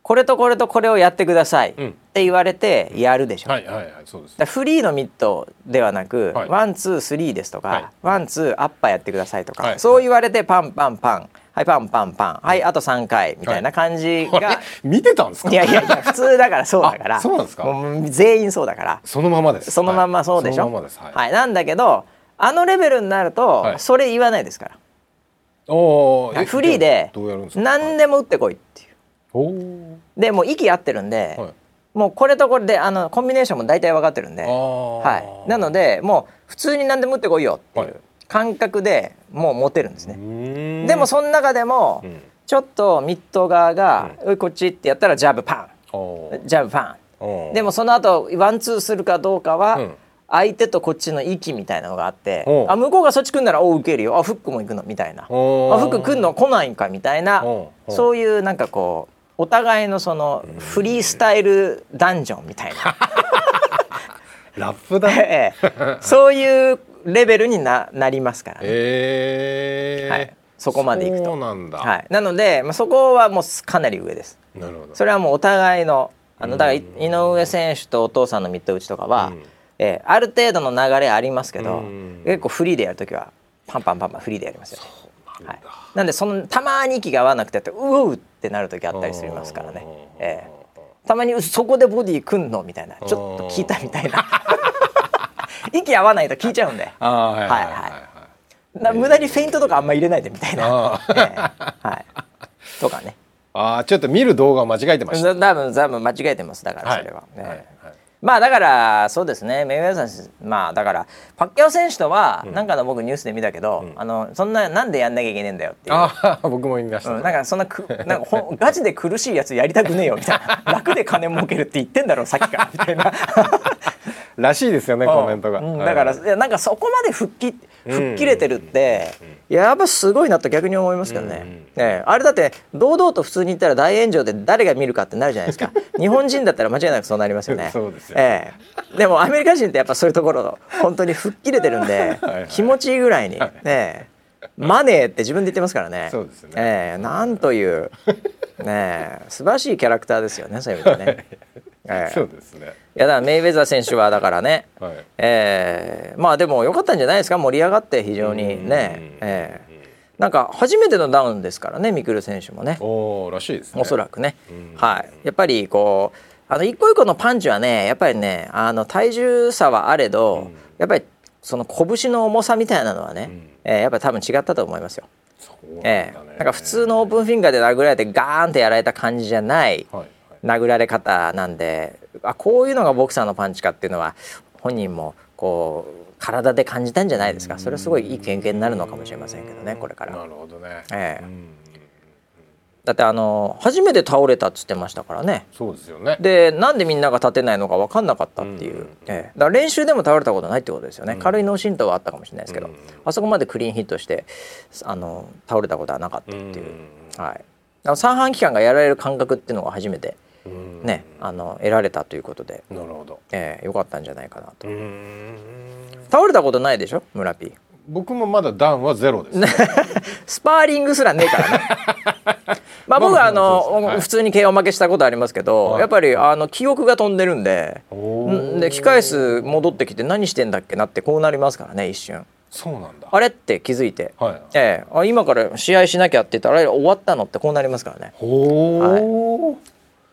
これとこれとこれをやってくださいって言われてやるでしょ。はいはいはいそうです。フリーのミットではなく、ワンツースリーですとか、ワンツーアッパーやってくださいとか、そう言われてパンパンパン。はいパンパンパン。はい。あと3回みたいな感じが、見てたんですか？いやいやいや普通だからそうだから。そうなんですか？全員そうだから。そのままです。そのままそうでしょ、はい。なんだけどあのレベルになると、それ言わないですから。おフリーで何でも打ってこいっていう。でもう息合ってるんで、はい、もうこれとこれであのコンビネーションも大体分かってるんで、はい、なのでもう普通に何でも打ってこいよっていう感覚でもう持てるんですね。でもその中でも、ちょっとミッド側が「うん、こっち」ってやったらジャブパン。ジャブパン。でもその後ワンツーするかどうかは、うん。相手とこっちの息みたいなのがあってあ向こうがそっち来んならお受けるよ。あフックも行くの。みたいな。あフック来んの来ないんかみたいな。そういうなんかこうお互いのそのフリースタイルダンジョンみたいな。[laughs] ラップだ、[laughs] ええ、そういうレベルにななりますからね、え。ー、はい、そこまでいくと。なんはい、なので、まあ、そこはもうかなり上です。なるほど。それはもうお互いのあのだから井上選手とお父さんのミット打ちとかは、うん。えー、ある程度の流れありますけど結構フリーでやる時はパンパンパンパンフリーでやりますよ。はい、なんでそのたまに息が合わなくてうおうってなる時あったりしますからね、えー、たまにそこでボディ組んの？みたいな。ちょっと聞いたみたいな。[laughs] 息合わないと聞いちゃうんで。はいはい無駄にフェイントとかあんま入れないでみたいな、えー、はい。とかね。ああちょっと見る動画間違えてました。多分多分間違えてます。だからそれは、はい、はい。はいまあだからそうですね。メイウェザー選手まあだからパッキャオ選手とは、なんかの僕ニュースで見たけど、うん、あのそんななんでやんなきゃいけねえんだよっていう。あ僕も言いました、うん、なんかそんなくなんかほガチで苦しいやつやりたくねえよみたいな。楽で金儲けるって言ってんだろうさっきからみたいならしいですよねコメントが、うん、だから、いやなんかそこまで復帰吹っ切れてるって、やっぱすごいなと逆に思いますけどね,、ねあれだって堂々と普通に言ったら大炎上で誰が見るかってなるじゃないですか。[laughs] 日本人だったら間違いなくそうなりますよね。そうですよ、ええ、でもアメリカ人ってやっぱそういうところ本当に吹っ切れてるんで気持ちいいぐらいに、ねマネーって自分で言ってますからね。そうですね。ええ。なんというね素晴らしいキャラクターですよねそういう意味でね。ええ、そうですね。いやだからメイウェザー選手はだからね、はい、えー、まあでも良かったんじゃないですか？盛り上がって非常にね、えー、なんか初めてのダウンですからねミクル選手もね。おらしいですね。おそらくね、はい。やっぱりこうあの一個一個のパンチはねやっぱりねあの体重差はあれど、うん、やっぱりその拳の重さみたいなのはね、うん、えー、やっぱり多分違ったと思いますよ。なんえー、なんか普通のオープンフィンガーで殴られてガーンってやられた感じじゃない、殴られ方なんであこういうのがボクサーのパンチかっていうのは本人もこう体で感じたんじゃないですか。それはすごいいい経験になるのかもしれませんけどねこれから。なるほどね、えーだってあの初めて倒れたっつってましたからね。そうですよね。でなんでみんなが立てないのか分かんなかったっていう、うん。ええ、だから練習でも倒れたことないってことですよね、うん、軽い脳震盪はあったかもしれないですけど、うん、あそこまでクリーンヒットしてあの倒れたことはなかったっていう、はい、三半規管がやられる感覚っていうのが初めてね、あの得られたということでなるほど、ええ、よかったんじゃないかなと。倒れたことないでしょ？村 P 僕もまだダウンはゼロです、ね、[laughs] スパーリングすらねえからね。[laughs] まあ僕はあの、はい、普通に KO 負けしたことありますけど、はい、やっぱりあの記憶が飛んでるんでで控え室戻ってきて何してんだっけなってこうなりますからね一瞬。そうなんだ。あれって気づいて、はい、ええ、あ今から試合しなきゃって言ったらあれ終わったのってこうなりますからね。はい、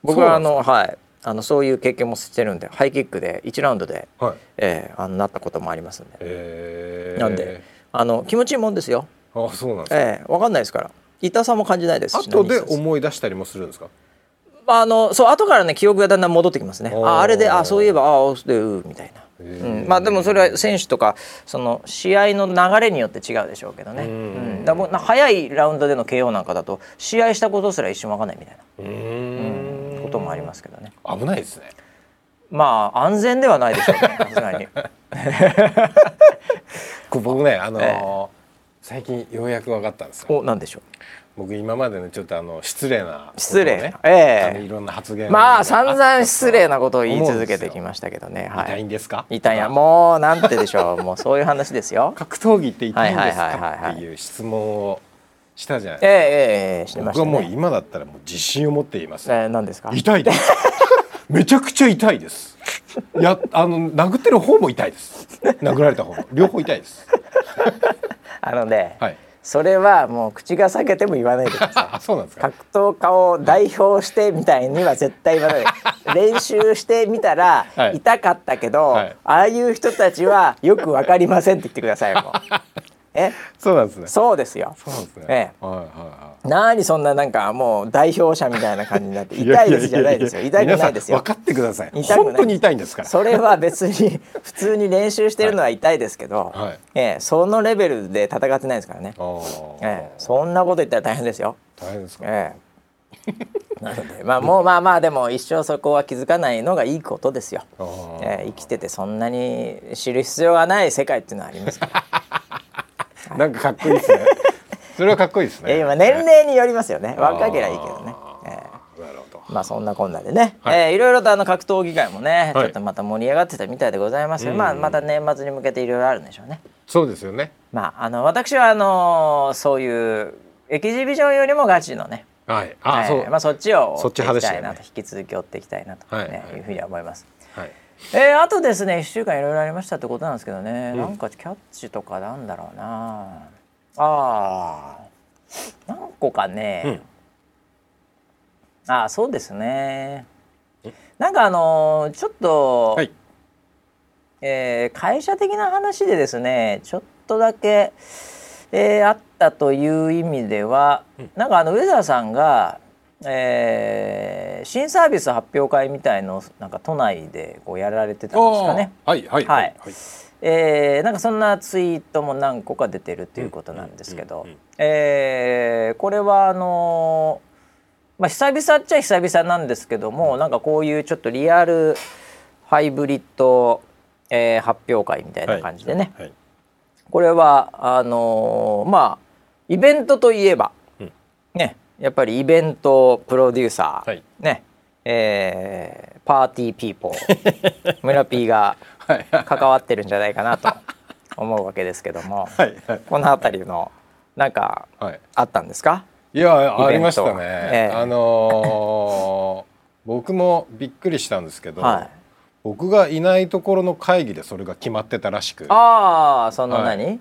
僕はあのはい。あのそういう経験もしてるんでハイキックで1ラウンドで、はい。えー、あのなったこともありますんで、え。ー、なんであの気持ちいいもんですよ。あそうなんですか、えー、分かんないですから。痛さも感じないですし後で思い出したりもするんですか？あのそう後からね記憶がだんだん戻ってきますね。ああれであそういえばああでうみたいな、うん、まあでもそれは選手とかその試合の流れによって違うでしょうけどね、うん、だも早いラウンドでの KO なんかだと試合したことすら一瞬分かんないみたいな。うんこともありますけどね。危ないですね。まあ安全ではないでしょうねさすがに。[laughs] 僕ねあのーええ、最近ようやく分かったんですよ。お何でしょう？僕今までねちょっとあの失礼な、失礼。ええ。ー、いろんな発言まあ散々失礼なことを言い続けてきましたけどね、はい、痛いんですか？痛いやもうなんてでしょう。もうそういう話ですよ。[laughs] 格闘技って痛いんですか？っていう質問をしたじゃないですかええええしてました、ね、僕はもう今だったらもう自信を持っています、えー、何ですか？痛いです。[laughs] めちゃくちゃ痛いです。やあの殴ってる方も痛いです。殴られた方も。両方痛いです。[laughs] あのね、はい。それはもう口が裂けても言わないでください。[laughs] そうなんですか？格闘家を代表してみたいには絶対言わない。練習してみたら痛かったけど、はい、ああいう人たちはよくわかりませんって言ってください。え、そうなんですね。そうですよ。そうですね。ええ、はいはいはい。何そんななんかもう代表者みたいな感じになって [laughs] 痛いですじゃないですよ。痛くないですよ。分かってください。痛く本当に痛いんですから。それは別に普通に練習してるのは痛いですけど、はい、ええ、そのレベルで戦ってないですからね。ええ、そんなこと言ったら大変ですよ。大変ですか？ええ。なのでまあもうまあまあでも一生そこは気づかないのがいいことですよ。ええ、生きててそんなに知る必要がない世界っていうのはありますから。なんかかっこいいですね。[laughs] それはかっこいいですね。え今年齢によりますよね。若ければいいけどね。まあそんなこんなでね、はい、えー、いろいろとあの格闘技界もね、ちょっとまた盛り上がってたみたいでございますけど、まあまた年末に向けていろいろあるんでしょうね。そうですよね。まああの私はあのそういうエキシビジョンよりもガチのね。はい。あ、えー、そう。まあそっちを追っていきたいなと、ね、引き続き追っていきたいなと、ね、はい、いうふうには思います。はい。えー、あとですね1週間いろいろありましたってことなんですけどね、うん、なんかキャッチとかなんだろうな。ああ何個かね、うん、ああそうですね。なんかあのー、ちょっと、はい、えー、会社的な話でですねちょっとだけ、えー、あったという意味では、うん、なんかあのウェザーさんが、えー、新サービス発表会みたいのなんか都内でこうやられてたんですかね。はいはいはい、はい。えー、なんかそんなツイートも何個か出てるということなんですけど、えー、これはあのー、まあ、久々っちゃ久々なんですけどもなんかこういうちょっとリアルハイブリッド、えー、発表会みたいな感じでね、はいはい、これはあのー、まあイベントといえば、うん、ねやっぱりイベントプロデューサー、はい、ねえー、パーティーピーポー [laughs] 村 P が関わってるんじゃないかなと思うわけですけども [laughs] はい、この辺りのなんかあったんですか、いやありましたね、えー、あのー、僕もびっくりしたんですけど、はい、僕がいないところの会議でそれが決まってたらしく。ああその何、はい、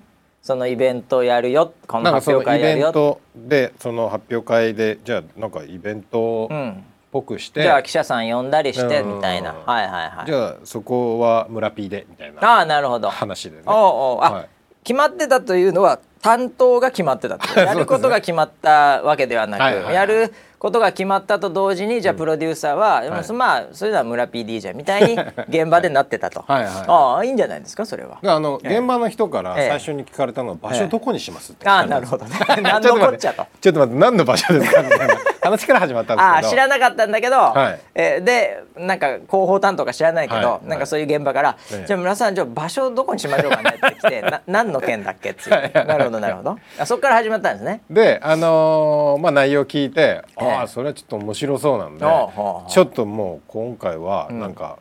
そのイベントやるよ。この発表会やるよ。でその発表会でじゃあなんかイベントっぽくして、うん、じゃあ記者さん呼んだりしてみたいな、はいはいはい。じゃあそこは村 P でみたいなああなるほど。話でね。おうおう。あ、はい、決まってたというのは担当が決まってた [laughs] やることが決まったわけではなく、はいはいはい、やることが決まったと同時にじゃあプロデューサーは、うん、まあそれでは村 PD じゃんみたいに [laughs] 現場でなってたと。はい、ああいいんじゃないですかそれは。あの、現場の人から最初に聞かれたのは、場所どこにしますって、ああなるほどね。[laughs] 何のこっちゃと。ちょっと待って何の場所ですか？みたいな話から始まったんですけど。あ知らなかったんだけど、はい、えでなんか広報担当か知らないけど、はい、なんかそういう現場から「じゃあ村さんじゃあ場所どこにしましょうかね」って来て「[laughs] な何の件だっけ?」ってなるほどなるほど。あそこから始まったんですね。であのー、まあ内容聞いて、ああそれはちょっと面白そうなんで、ちょっともう今回はなんか、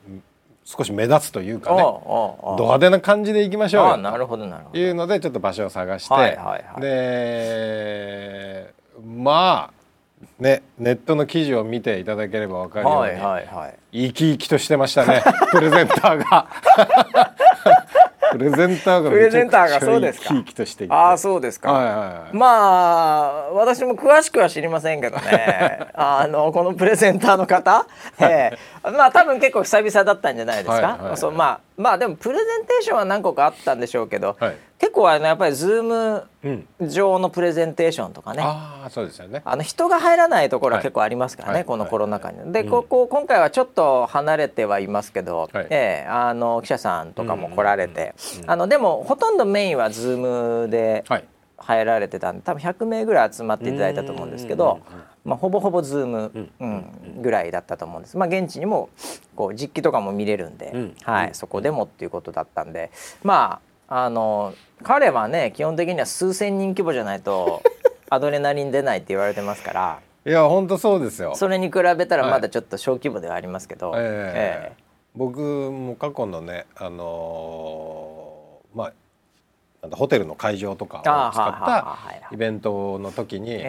少し目立つというかねド派手な感じでいきましょうよ。なるほどなるほど。いうのでちょっと場所を探して、はいはいはい、でまあねネットの記事を見ていただければ分かるように、はいはいはい、生き生きとしてましたね。[laughs] プレゼンターが。[laughs] プレゼンターがプレゼンターがそうですか？ああそうですか、はいはいはい、まあ私も詳しくは知りませんけどね。[laughs] あのこのプレゼンターの方、えー、まあ多分結構久々だったんじゃないですか、はいはいはい、そうまあまあでもプレゼンテーションは何個かあったんでしょうけど、はい、結構あのやっぱりズーム上のプレゼンテーションとかね、うん、あそうですよね。あの人が入らないところは結構ありますからね、はい、このコロナ禍に。で、ここ今回はちょっと離れてはいますけど、はい、えー、あの記者さんとかも来られて、あのでもほとんどメインはズームで入られてたんで多分100名ぐらい集まっていただいたと思うんですけど。まあ、ほぼほぼズーム、うんぐらいだったと思うんです。まあ、現地にもこう実機とかも見れるんで、はい、そこでもっていうことだったんでまああの彼はね基本的には数千人規模じゃないと [laughs] アドレナリン出ないって言われてますから。いや本当そうですよ。それに比べたらまだちょっと小規模ではありますけど、はい、えー、え。ー、僕も過去のねあのー、まあホテルの会場とかを使ったイベントの時に、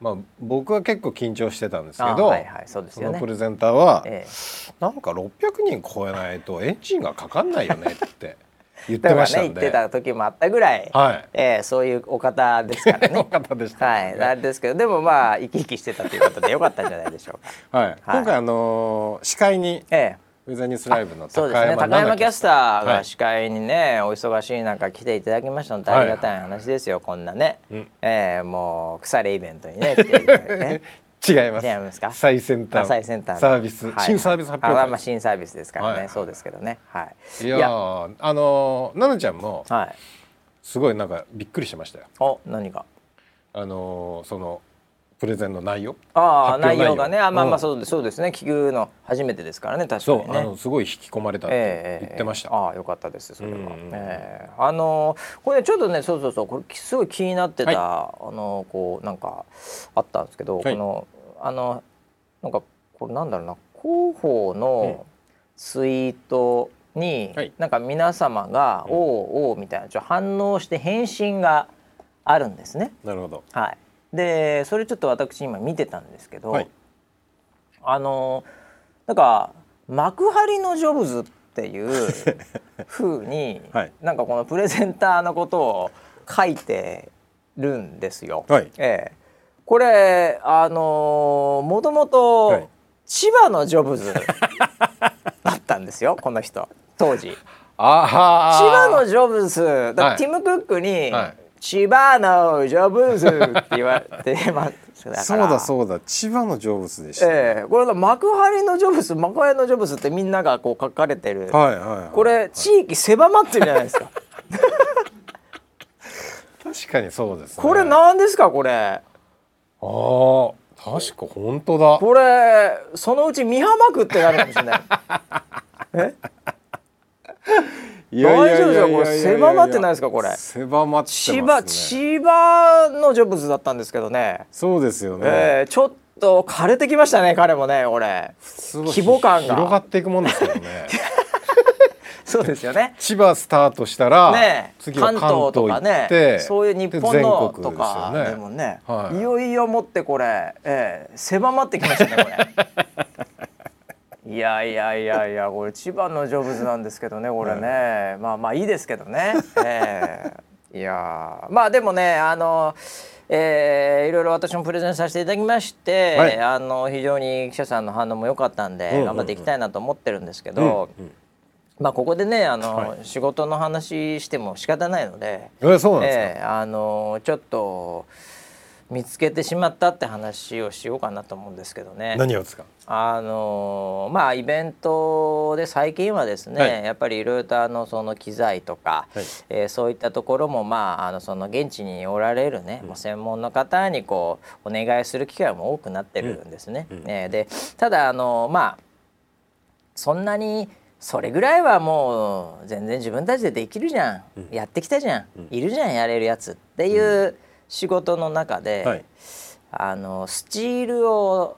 まあ、僕は結構緊張してたんですけど、そのプレゼンターは、なんか600人超えないとエンジンがかかんないよねって言ってましたね、言ってた時もあったぐらい、はい。えー、そういうお方ですからね。[laughs] お方でした、ね、はい、あれですけどでもまあ生き生きしてたということでよかったんじゃないでしょうか。[laughs] はい、今回あのー、司会に、ええ。ウェザーニュースライブの高山,、ね、高山キャスターが司会にね、はい、お忙しい中来ていただきましたのでありがたい話ですよ、はい、こんなね、うん、えー、もう腐れイベントにね来てい。ただいてね。違います。違いますか？最先端。最先端。サービス、はい、新サービス発表会。まあ新サービスですからね、はい、そうですけどね。はい。いやあの奈々ちゃんも、はい、すごいなんかびっくりしましたよ。お何が？あのそのプレゼンの内容？ああ内容。がね。あまあまあそうそうですね。聞くの初めてですからね確かにね。あのすごい引き込まれたって言ってました、えーえ。ー、ああよかったですそれは、えー、あのこれちょっとねそうそうそうこれすごい気になってた、はい、あのこうなんかあったんですけど、はい、このあのなんかこれなんだろうな広報のツイートに、はい、なんか皆様が「おおおお」みたいなちょ反応して返信があるんですね。なるほど、はいでそれちょっと私今見てたんですけど、はい、あのなんか幕張のジョブズっていう [laughs] ふうに、はい、なんかこのプレゼンターのことを書いてるんですよ。はい、ええ、これあのもともと千葉のジョブズだったんですよ [laughs] この人当時。千葉のジョブズだ、ティム・クックに、千葉のジョブズって言われてます。そうだそうだ。千葉のジョブズでした、えー、これ幕張のジョブズ幕張のジョブズってみんながこう書かれてる、はいはいはい、これ地域狭まってるじゃないですか。確かにそうです、ね、これ何ですかこれ？ああ確か本当だ。これそのうち美浜区ってなるかもしれない。[laughs] え？いやいやいやこれ狭まってないですかこれ。狭まって、ね、千葉千葉のジョブズだったんですけどね。そうですよね、えー、ちょっと枯れてきましたね彼もね俺規模感が。広がっていくもんですけどね。[laughs] そうですよね。千葉スタートしたら、ね、次は関東とかねそういう日本のとかでもね、はい、いよいよもってこれ、えー、狭まってきましたねこれ。いやいやいやいやこれ千葉のジョブズなんですけどねこれね、まあまあいいですけどね、え [laughs] ー、いやまあでもねあのえー、いろいろ私もプレゼンさせていただきまして、はい、あの非常に記者さんの反応も良かったんで、頑張っていきたいなと思ってるんですけど、うんうん、まあ、ここでねあの、はい、仕事の話しても仕方ないので、えー、そうなんですか、えー、あのちょっと見つけてしまったって話をしようかなと思うんですけどね。何をですか？あのまあイベントで最近はですね、はい、やっぱりいろいろとあのその機材とか、はい、えー、そういったところもまああのその現地におられるね、うん、もう専門の方にこうお願いする機会も多くなってるんですね。うんうん、えー、でただあのまあそんなにそれぐらいはもう全然自分たちでできるじゃん、うん、やってきたじゃん、いるじゃんやれるやつっていう仕事の中で、はい、あのスチールを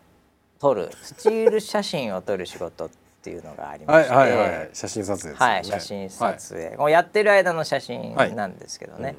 撮るスチール写真を撮る仕事っていうのがありまして、はいはいはい、写真撮影、ね、はい写真撮影、はい、やってる間の写真なんですけどね、はい、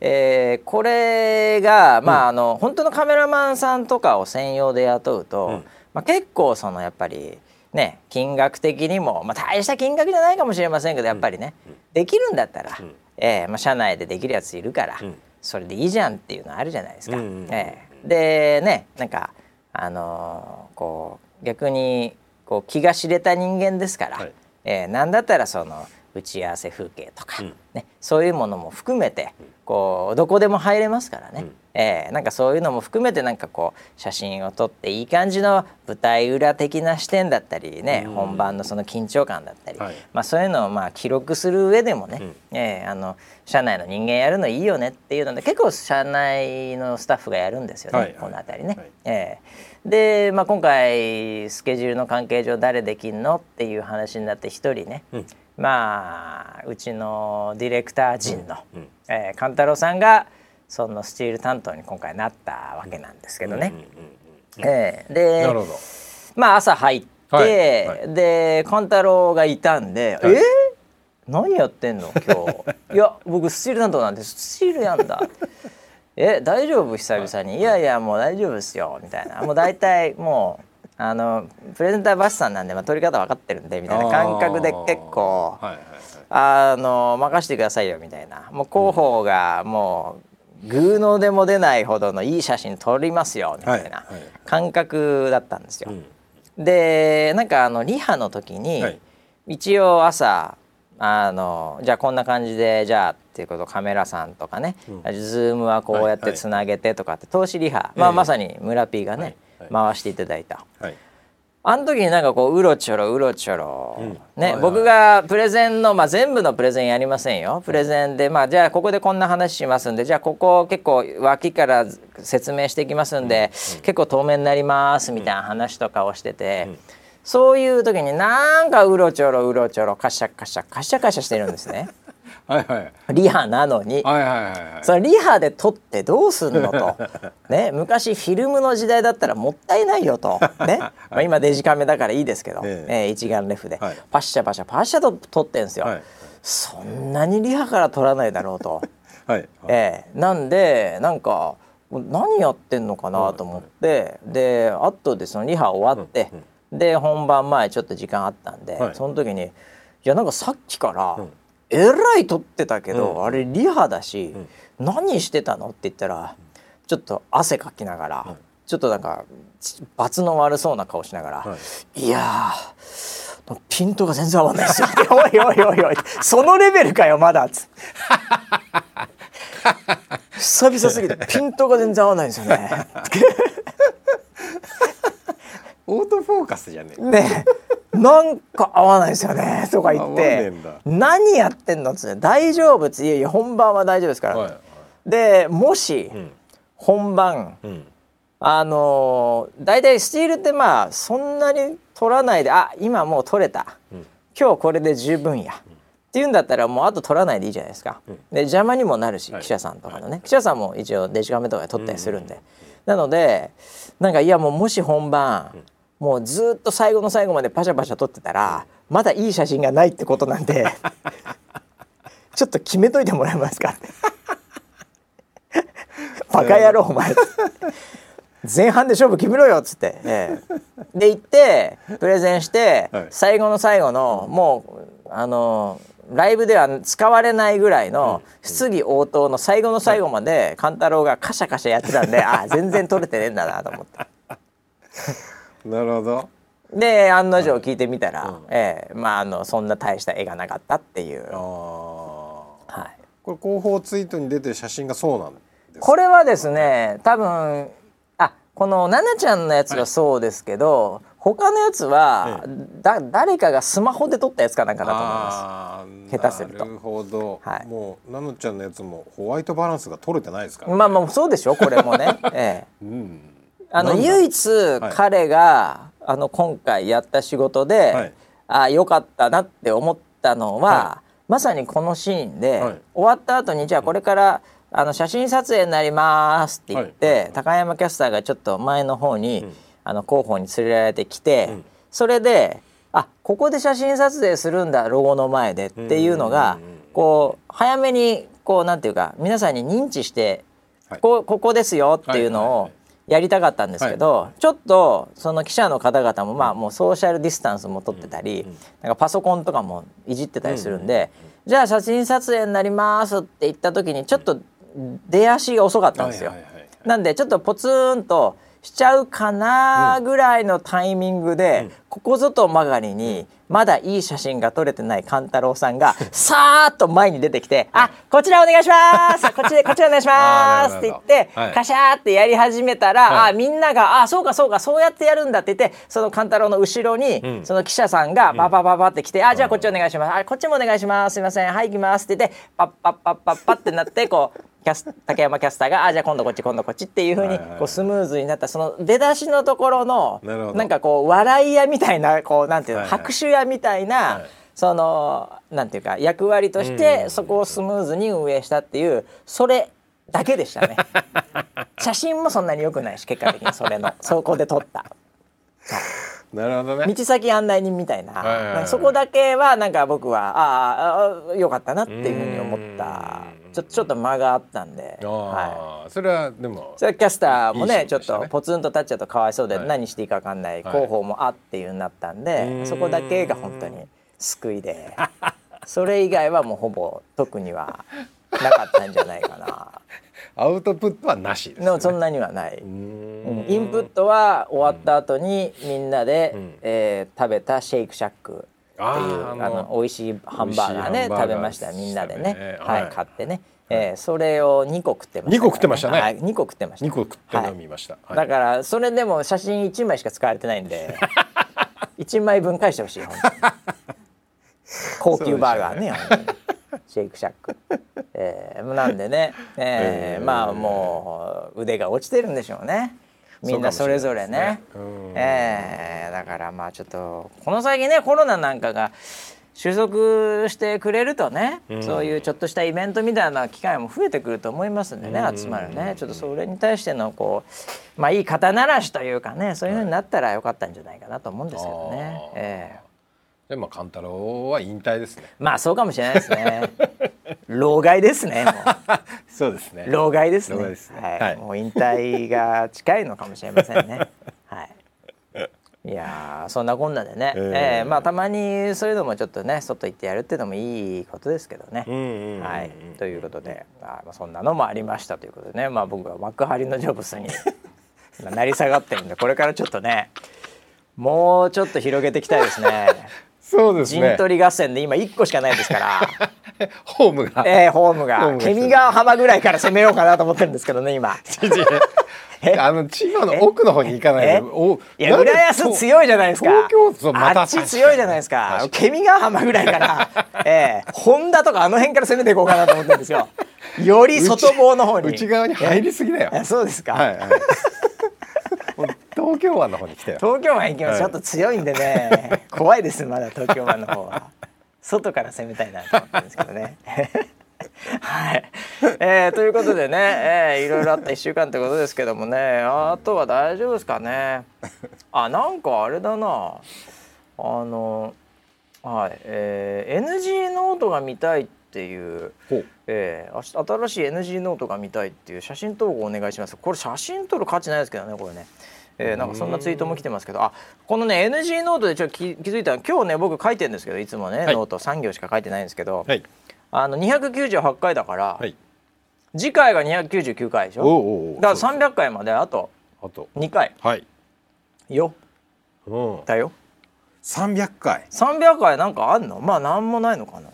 えー、これがまあ、うん、あの本当のカメラマンさんとかを専用で雇うと、うん、まあ、結構そのやっぱりね金額的にも、まあ、大した金額じゃないかもしれませんけどやっぱりね、うん、できるんだったら、うん、えー、まあ、社内でできるやついるから、それでいいじゃんっていうのあるじゃないですか。うんうん、えー、でねなんかあのー、こう逆にこう気が知れた人間ですから、はい、えー、なんだったらその打ち合わせ風景とか、うん、ね、そういうものも含めてこうどこでも入れますからね、うん、えー、なんかそういうのも含めてなんかこう写真を撮っていい感じの舞台裏的な視点だったりね、うん、本番のその緊張感だったり、はい、まあ、そういうのをまあ記録する上でもね、うん、えー、あの社内の人間やるのいいよねっていうので結構社内のスタッフがやるんですよね、はい、この辺りね。はい、えー、で、まあ、今回スケジュールの関係上誰できんのっていう話になって一人ね、うんまあうちのディレクター陣の、えー、勘太郎さんがそのスチール担当に今回なったわけなんですけどね。えー、でまあ朝入って、はい。はい、で勘太郎がいたんで「はい、えー、何やってんの？今日。[laughs] いや僕スチール担当なんでスチールやんだ」え大丈夫？久々に、い、やいやもう大丈夫ですよ。みたいな。もう大体もうあのプレゼンターバスさんなんで、まあ、取り方分かってるんでみたいな感覚で結構、はいはいはい、あの任してくださいよみたいな。もう広報がもうグーのでも出ないほどのいい写真撮りますよみたいな感覚だったんですよ。はいはい、でなんかあのリハの時に、はい、一応朝あのじゃあこんな感じでじゃあっていうことカメラさんとかね、うん、ズームはこうやってつなげてとかって通しリハ、まあ、まさに村 P がね、回していただいた。はい。あの時になんかこううろちょろうろちょろ、うん、ね、はいはい、僕がプレゼンの、まあ、全部のプレゼンやりませんよ。プレゼンでまあじゃあここでこんな話しますんでじゃあここ結構脇から説明していきますんで、うん、結構透明になりますみたいな話とかをしてて、うん、そういう時になんかうろちょろうろちょろカシャカシャカシャカシャしてるんですね。はいはい、リハなのに、はいはいはい、そのリハで撮ってどうすんのと、[laughs] ね、昔フィルムの時代だったらもったいないよと、ね。[laughs] まあ、今デジカメだからいいですけど、ええ。ー、一眼レフで、はい、パッシャパシャパッシャと撮ってんすよ、はい、そんなにリハから撮らないだろうと、[laughs] はい。えー、なんでなんか何やってんのかなと思って、で後でそのリハ終わって、うんうん、で本番前ちょっと時間あったんで、その時にいやなんかさっきから、うんえらい撮ってたけど、うん、あれリハだし、うん、何してたの？って言ったらちょっと汗かきながら、うん、ちょっとなんか罰の悪そうな顔しながら「はい、いやピントが全然合わないですよ」[laughs] おいおいおいおいそのレベルかよまだ」っつって。久々すぎてピントが全然合わないんですよね。[laughs] オートフォーカスじゃねえ。ねなんか合わないですよねとか言って。何やってんのっつって大丈夫っついやいや本番は大丈夫ですから、はいはい、でもし、本番、うん、あの大体スチールってまあそんなに取らないであ今もう取れた、うん、今日これで十分や、うん、っていうんだったらもうあと取らないでいいじゃないですか、で邪魔にもなるし、記者さんとかのね、記者さんも一応デジカメとかで撮ったりするんで、なのでなんかいやもうもし本番、もうずっと最後の最後までパシャパシャ撮ってたらまだいい写真がないってことなんで [laughs] ちょっと決めといてもらえますか？ってバカ野郎お前。前半で勝負決めろよっつって、ええ、で行ってプレゼンして、はい、最後の最後のもうあのライブでは使われないぐらいの質疑応答の最後の最後まで勘太郎がカシャカシャやってたんであ全然撮れてねえんだなと思って。なるほど。で案の定聞いてみたら、うん、えー、まああのそんな大した絵がなかったっていう。はい、これ広報ツイートに出てる写真がそうなんですこれはですね多分あこの奈々ちゃんのやつはそうですけど、はい、他のやつは、だ誰かがスマホで撮ったやつかなんかだと思います。下手すると。なるほど、はい、もう奈々ちゃんのやつもホワイトバランスが取れてないですから、ね、まあまあそうでしょこれもね、[laughs] ええ。うん、あの唯一彼が、はいあの今回やった仕事で、はい、あ良かったなって思ったのは、はい、まさにこのシーンで、はい、終わった後にじゃあこれからあの写真撮影になりますって言って、高山キャスターがちょっと前の方に、うん、あの広報に連れられてきて、うん、それであここで写真撮影するんだロゴの前でっていうのが、こう早めにこうなんていうか皆さんに認知して、こここですよっていうのを、やりたかったんですけど、はい、ちょっとその記者の方々もまあもうソーシャルディスタンスも取ってたり、なんかパソコンとかもいじってたりするんで、じゃあ写真撮影になりますって言った時にちょっと出足が遅かったんですよ。なんでちょっとポツンとしちゃうかなぐらいのタイミングで、ここぞと曲がりにまだいい写真が撮れてない勘太郎さんが [laughs] さーっと前に出てきて「あこちらお願いします。[laughs] こっちでこちらお願いします」って言って、カシャーってやり始めたら、あみんなが「あそうかそうかそうやってやるんだ」って言ってその勘太郎の後ろに、その記者さんがババババって来て「あじゃあこっちお願いします」あ「こっちもお願いします。すいません。はい行きます」って言ってパッパッパッパッパッってなってこうキャス竹山キャスターが「あじゃあ今度こっち今度こっち」っていうふうにこうスムーズになったその出だしのところのなんかこう笑い屋みたいなこうなんていうの拍手屋みたいなそのなんていうか役割としてそこをスムーズに運営したっていうそれだけでしたね。[laughs] 写真もそんなに良くないし結果的にそれの。そこで撮った。なるほどね。道先案内人みたいな,、そこだけはなんか僕はああよかったなっていうふうに思ったちょちょっと間があったんで、はい、それはでもそれはキャスターもね、ね、ちょっとポツンと立っちゃうとかわいそうで、何していいか分かんない、広報もあっていうになったんで、そこだけが本当に救いで [laughs] それ以外はもうほぼ特にはなかったんじゃないかな。[laughs] アウトプットはなしです、ね、そんなにはない、うん、インプットは終わった後にみんなで、うん、えー、食べたシェイクシャックっていうあの美味しいハンバーガーね食べましたみんなでね、はい、はい、買ってね、えー、それを2個食ってました、ね、2個食ってましたね、はい、2個食ってました。2個食って飲みました、はい、だからそれでも写真1枚しか使われてないんで [laughs] 1枚分返してほしい高級バーガーねシェイクシャック、えー、なんでね、えー、えー、まあもう腕が落ちてるんでしょうねみんなそれぞれね。ね、えー、だからまあちょっとこの先ねコロナなんかが収束してくれるとね、うん、そういうちょっとしたイベントみたいな機会も増えてくると思いますんでね、うん、集まるね。ちょっとそれに対してのこうまあいい肩慣らしというかねそういうふうになったらよかったんじゃないかなと思うんですけどね。えーでも勘太郎は引退ですね。まあそうかもしれないですね。[laughs] 老害ですね。[laughs] そうですね。老害ですね。すねはい、はい、もう引退が近いのかもしれませんね。[laughs] はい。いやそんなこんなでね、えー、えー、まあたまにそういうのもちょっとね外行ってやるっていうのもいいことですけどね。はい、ということで、まあ、そんなのもありましたということでね、まあ、僕は幕張のジョブスに成り下がってるんでこれからちょっとねもうちょっと広げていきたいですね。そうですね。陣取り合戦で今一個しかないですから。[laughs] ホームが。ええー、ホームが。ケミ川浜ぐらいから攻めようかなと思ってるんですけどね今。[laughs] あの千葉の奥の方に行かないと。いや浦安強いじゃないですか。東京都またあっち強いじゃないですか。ケミ川浜ぐらいから、ええー、本田とかあの辺から攻めていこうかなと思ってるんですよ。より外房の方に。[laughs] 内側に入りすぎだよ。そうですか。はいはい。東京湾の方に来たよ。東京湾行きます、ちょっと強いんでね。[laughs] 怖いですまだ東京湾の方は。外から攻めたいなと思ったんですけどね。[laughs] はい、えー、ということでね、えー、いろいろあった1週間ってことですけどもね。あとは大丈夫ですかね。あなんかあれだな。あのはい、えー、NG ノートが見たいっていう、えー、新しい NG ノートが見たいっていう写真投稿お願いします。これ写真撮る価値ないですけどねこれねえー、なんかそんなツイートも来てますけど。あこのね NG ノートでちょっと気気づいた今日ね僕書いてるんですけどいつもね、はい、ノート3行しか書いてないんですけど、はい、あの298回だから、はい、次回が299回でしょ？おだから300回まであとあと。2回。はい。よ、うん、だよ。300回。300回なんかあんの？まあなんもないのかな。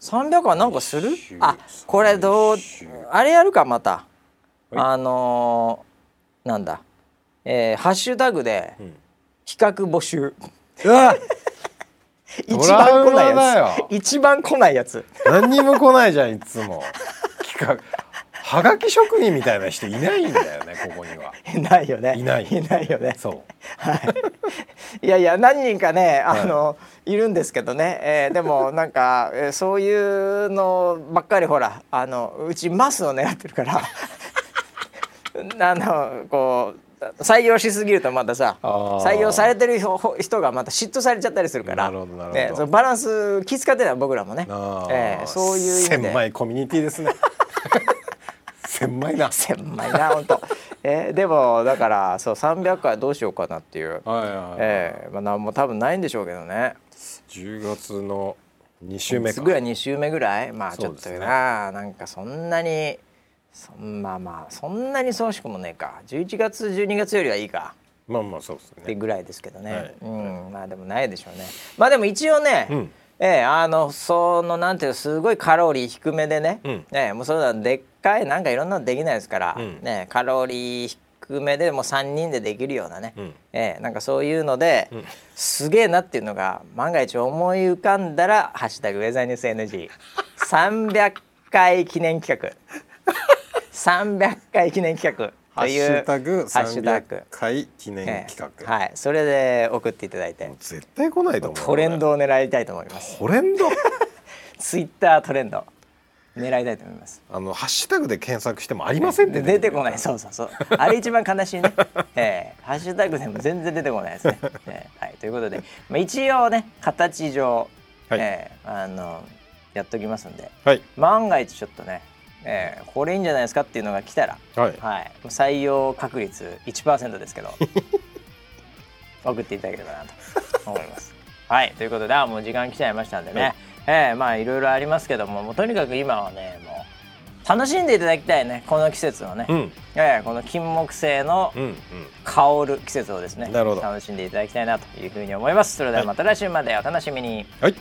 300回なんかする？あこれどうあれやるかまた。あのー、なんだ？えー、ハッシュタグで企画募集、うわ [laughs] 一番来ないやつ一番来ないやつ何にも来ないじゃんいつも企画はがき職人みたいな人いないんだよねここには。い [laughs] ないよね。いない。いないよね。そう。はい。いやいや何人かねあの、はい、いるんですけどね、えー、でもなんか、えー、そういうのばっかりほらあのうちマスを狙ってるから [laughs] あのこう。採用しすぎるとまたさ採用されてる人がまた嫉妬されちゃったりするからね、そのバランス気遣ってない僕らもね、えー、そういう意味で。狭いコミュニティですね。[laughs] 狭いな。狭いな本当えー、でもだからそう300回どうしようかなっていう、何も多分ないんでしょうけどね。10月の2週目か。ぐらい2週目ぐらい。まあちょっとな、ね、なんかそんなにそまあまあそんなにそうしくもねえか。11月12月よりはいいか。まあまあそうですね。ってぐらいですけどね、はい、うん。まあでもないでしょうね。まあでも一応ね、うん。ええあのそのなんていうすごいカロリー低めでね、うん、ええ、もうそれはでっかいなんかいろんなのできないですから、うん、ね、カロリー低めでもう3人でできるようなね、うん、ええ、なんかそういうので、うん、すげえなっていうのが万が一思い浮かんだら「ハッシュタグウェザーニュース NG」300回記念企画300回記念企画というハッシュタグ300回記念企画、えー、はい。それで送っていただいて。絶対来ないと思うトレンドを狙いたいと思います。トレンド？[laughs] ツイッタートレンド。狙いたいと思います。あのハッシュタグで検索してもありませんって出てこない。そうそうそう。あれ一番悲しいね、[laughs] えー、ハッシュタグでも全然出てこないですね、[laughs] えー、はい。ということで、まあ、一応ね形上、はい、えー、あのやっときますんで、はい、万が一ちょっとねえー、これいいんじゃないですかっていうのが来たら、はい、はい、採用確率1%ですけど。[laughs] 送っていただければなと思います。[laughs] はい。ということであもう時間来ちゃいましたんでね、はい、えー、まあいろいろありますけどももうとにかく今はねもう楽しんでいただきたいねこの季節をね、うん、えー、この金木犀の香る季節をですね、うんうん、楽しんでいただきたいなというふうに思います。それではまた来週までお楽しみに。はい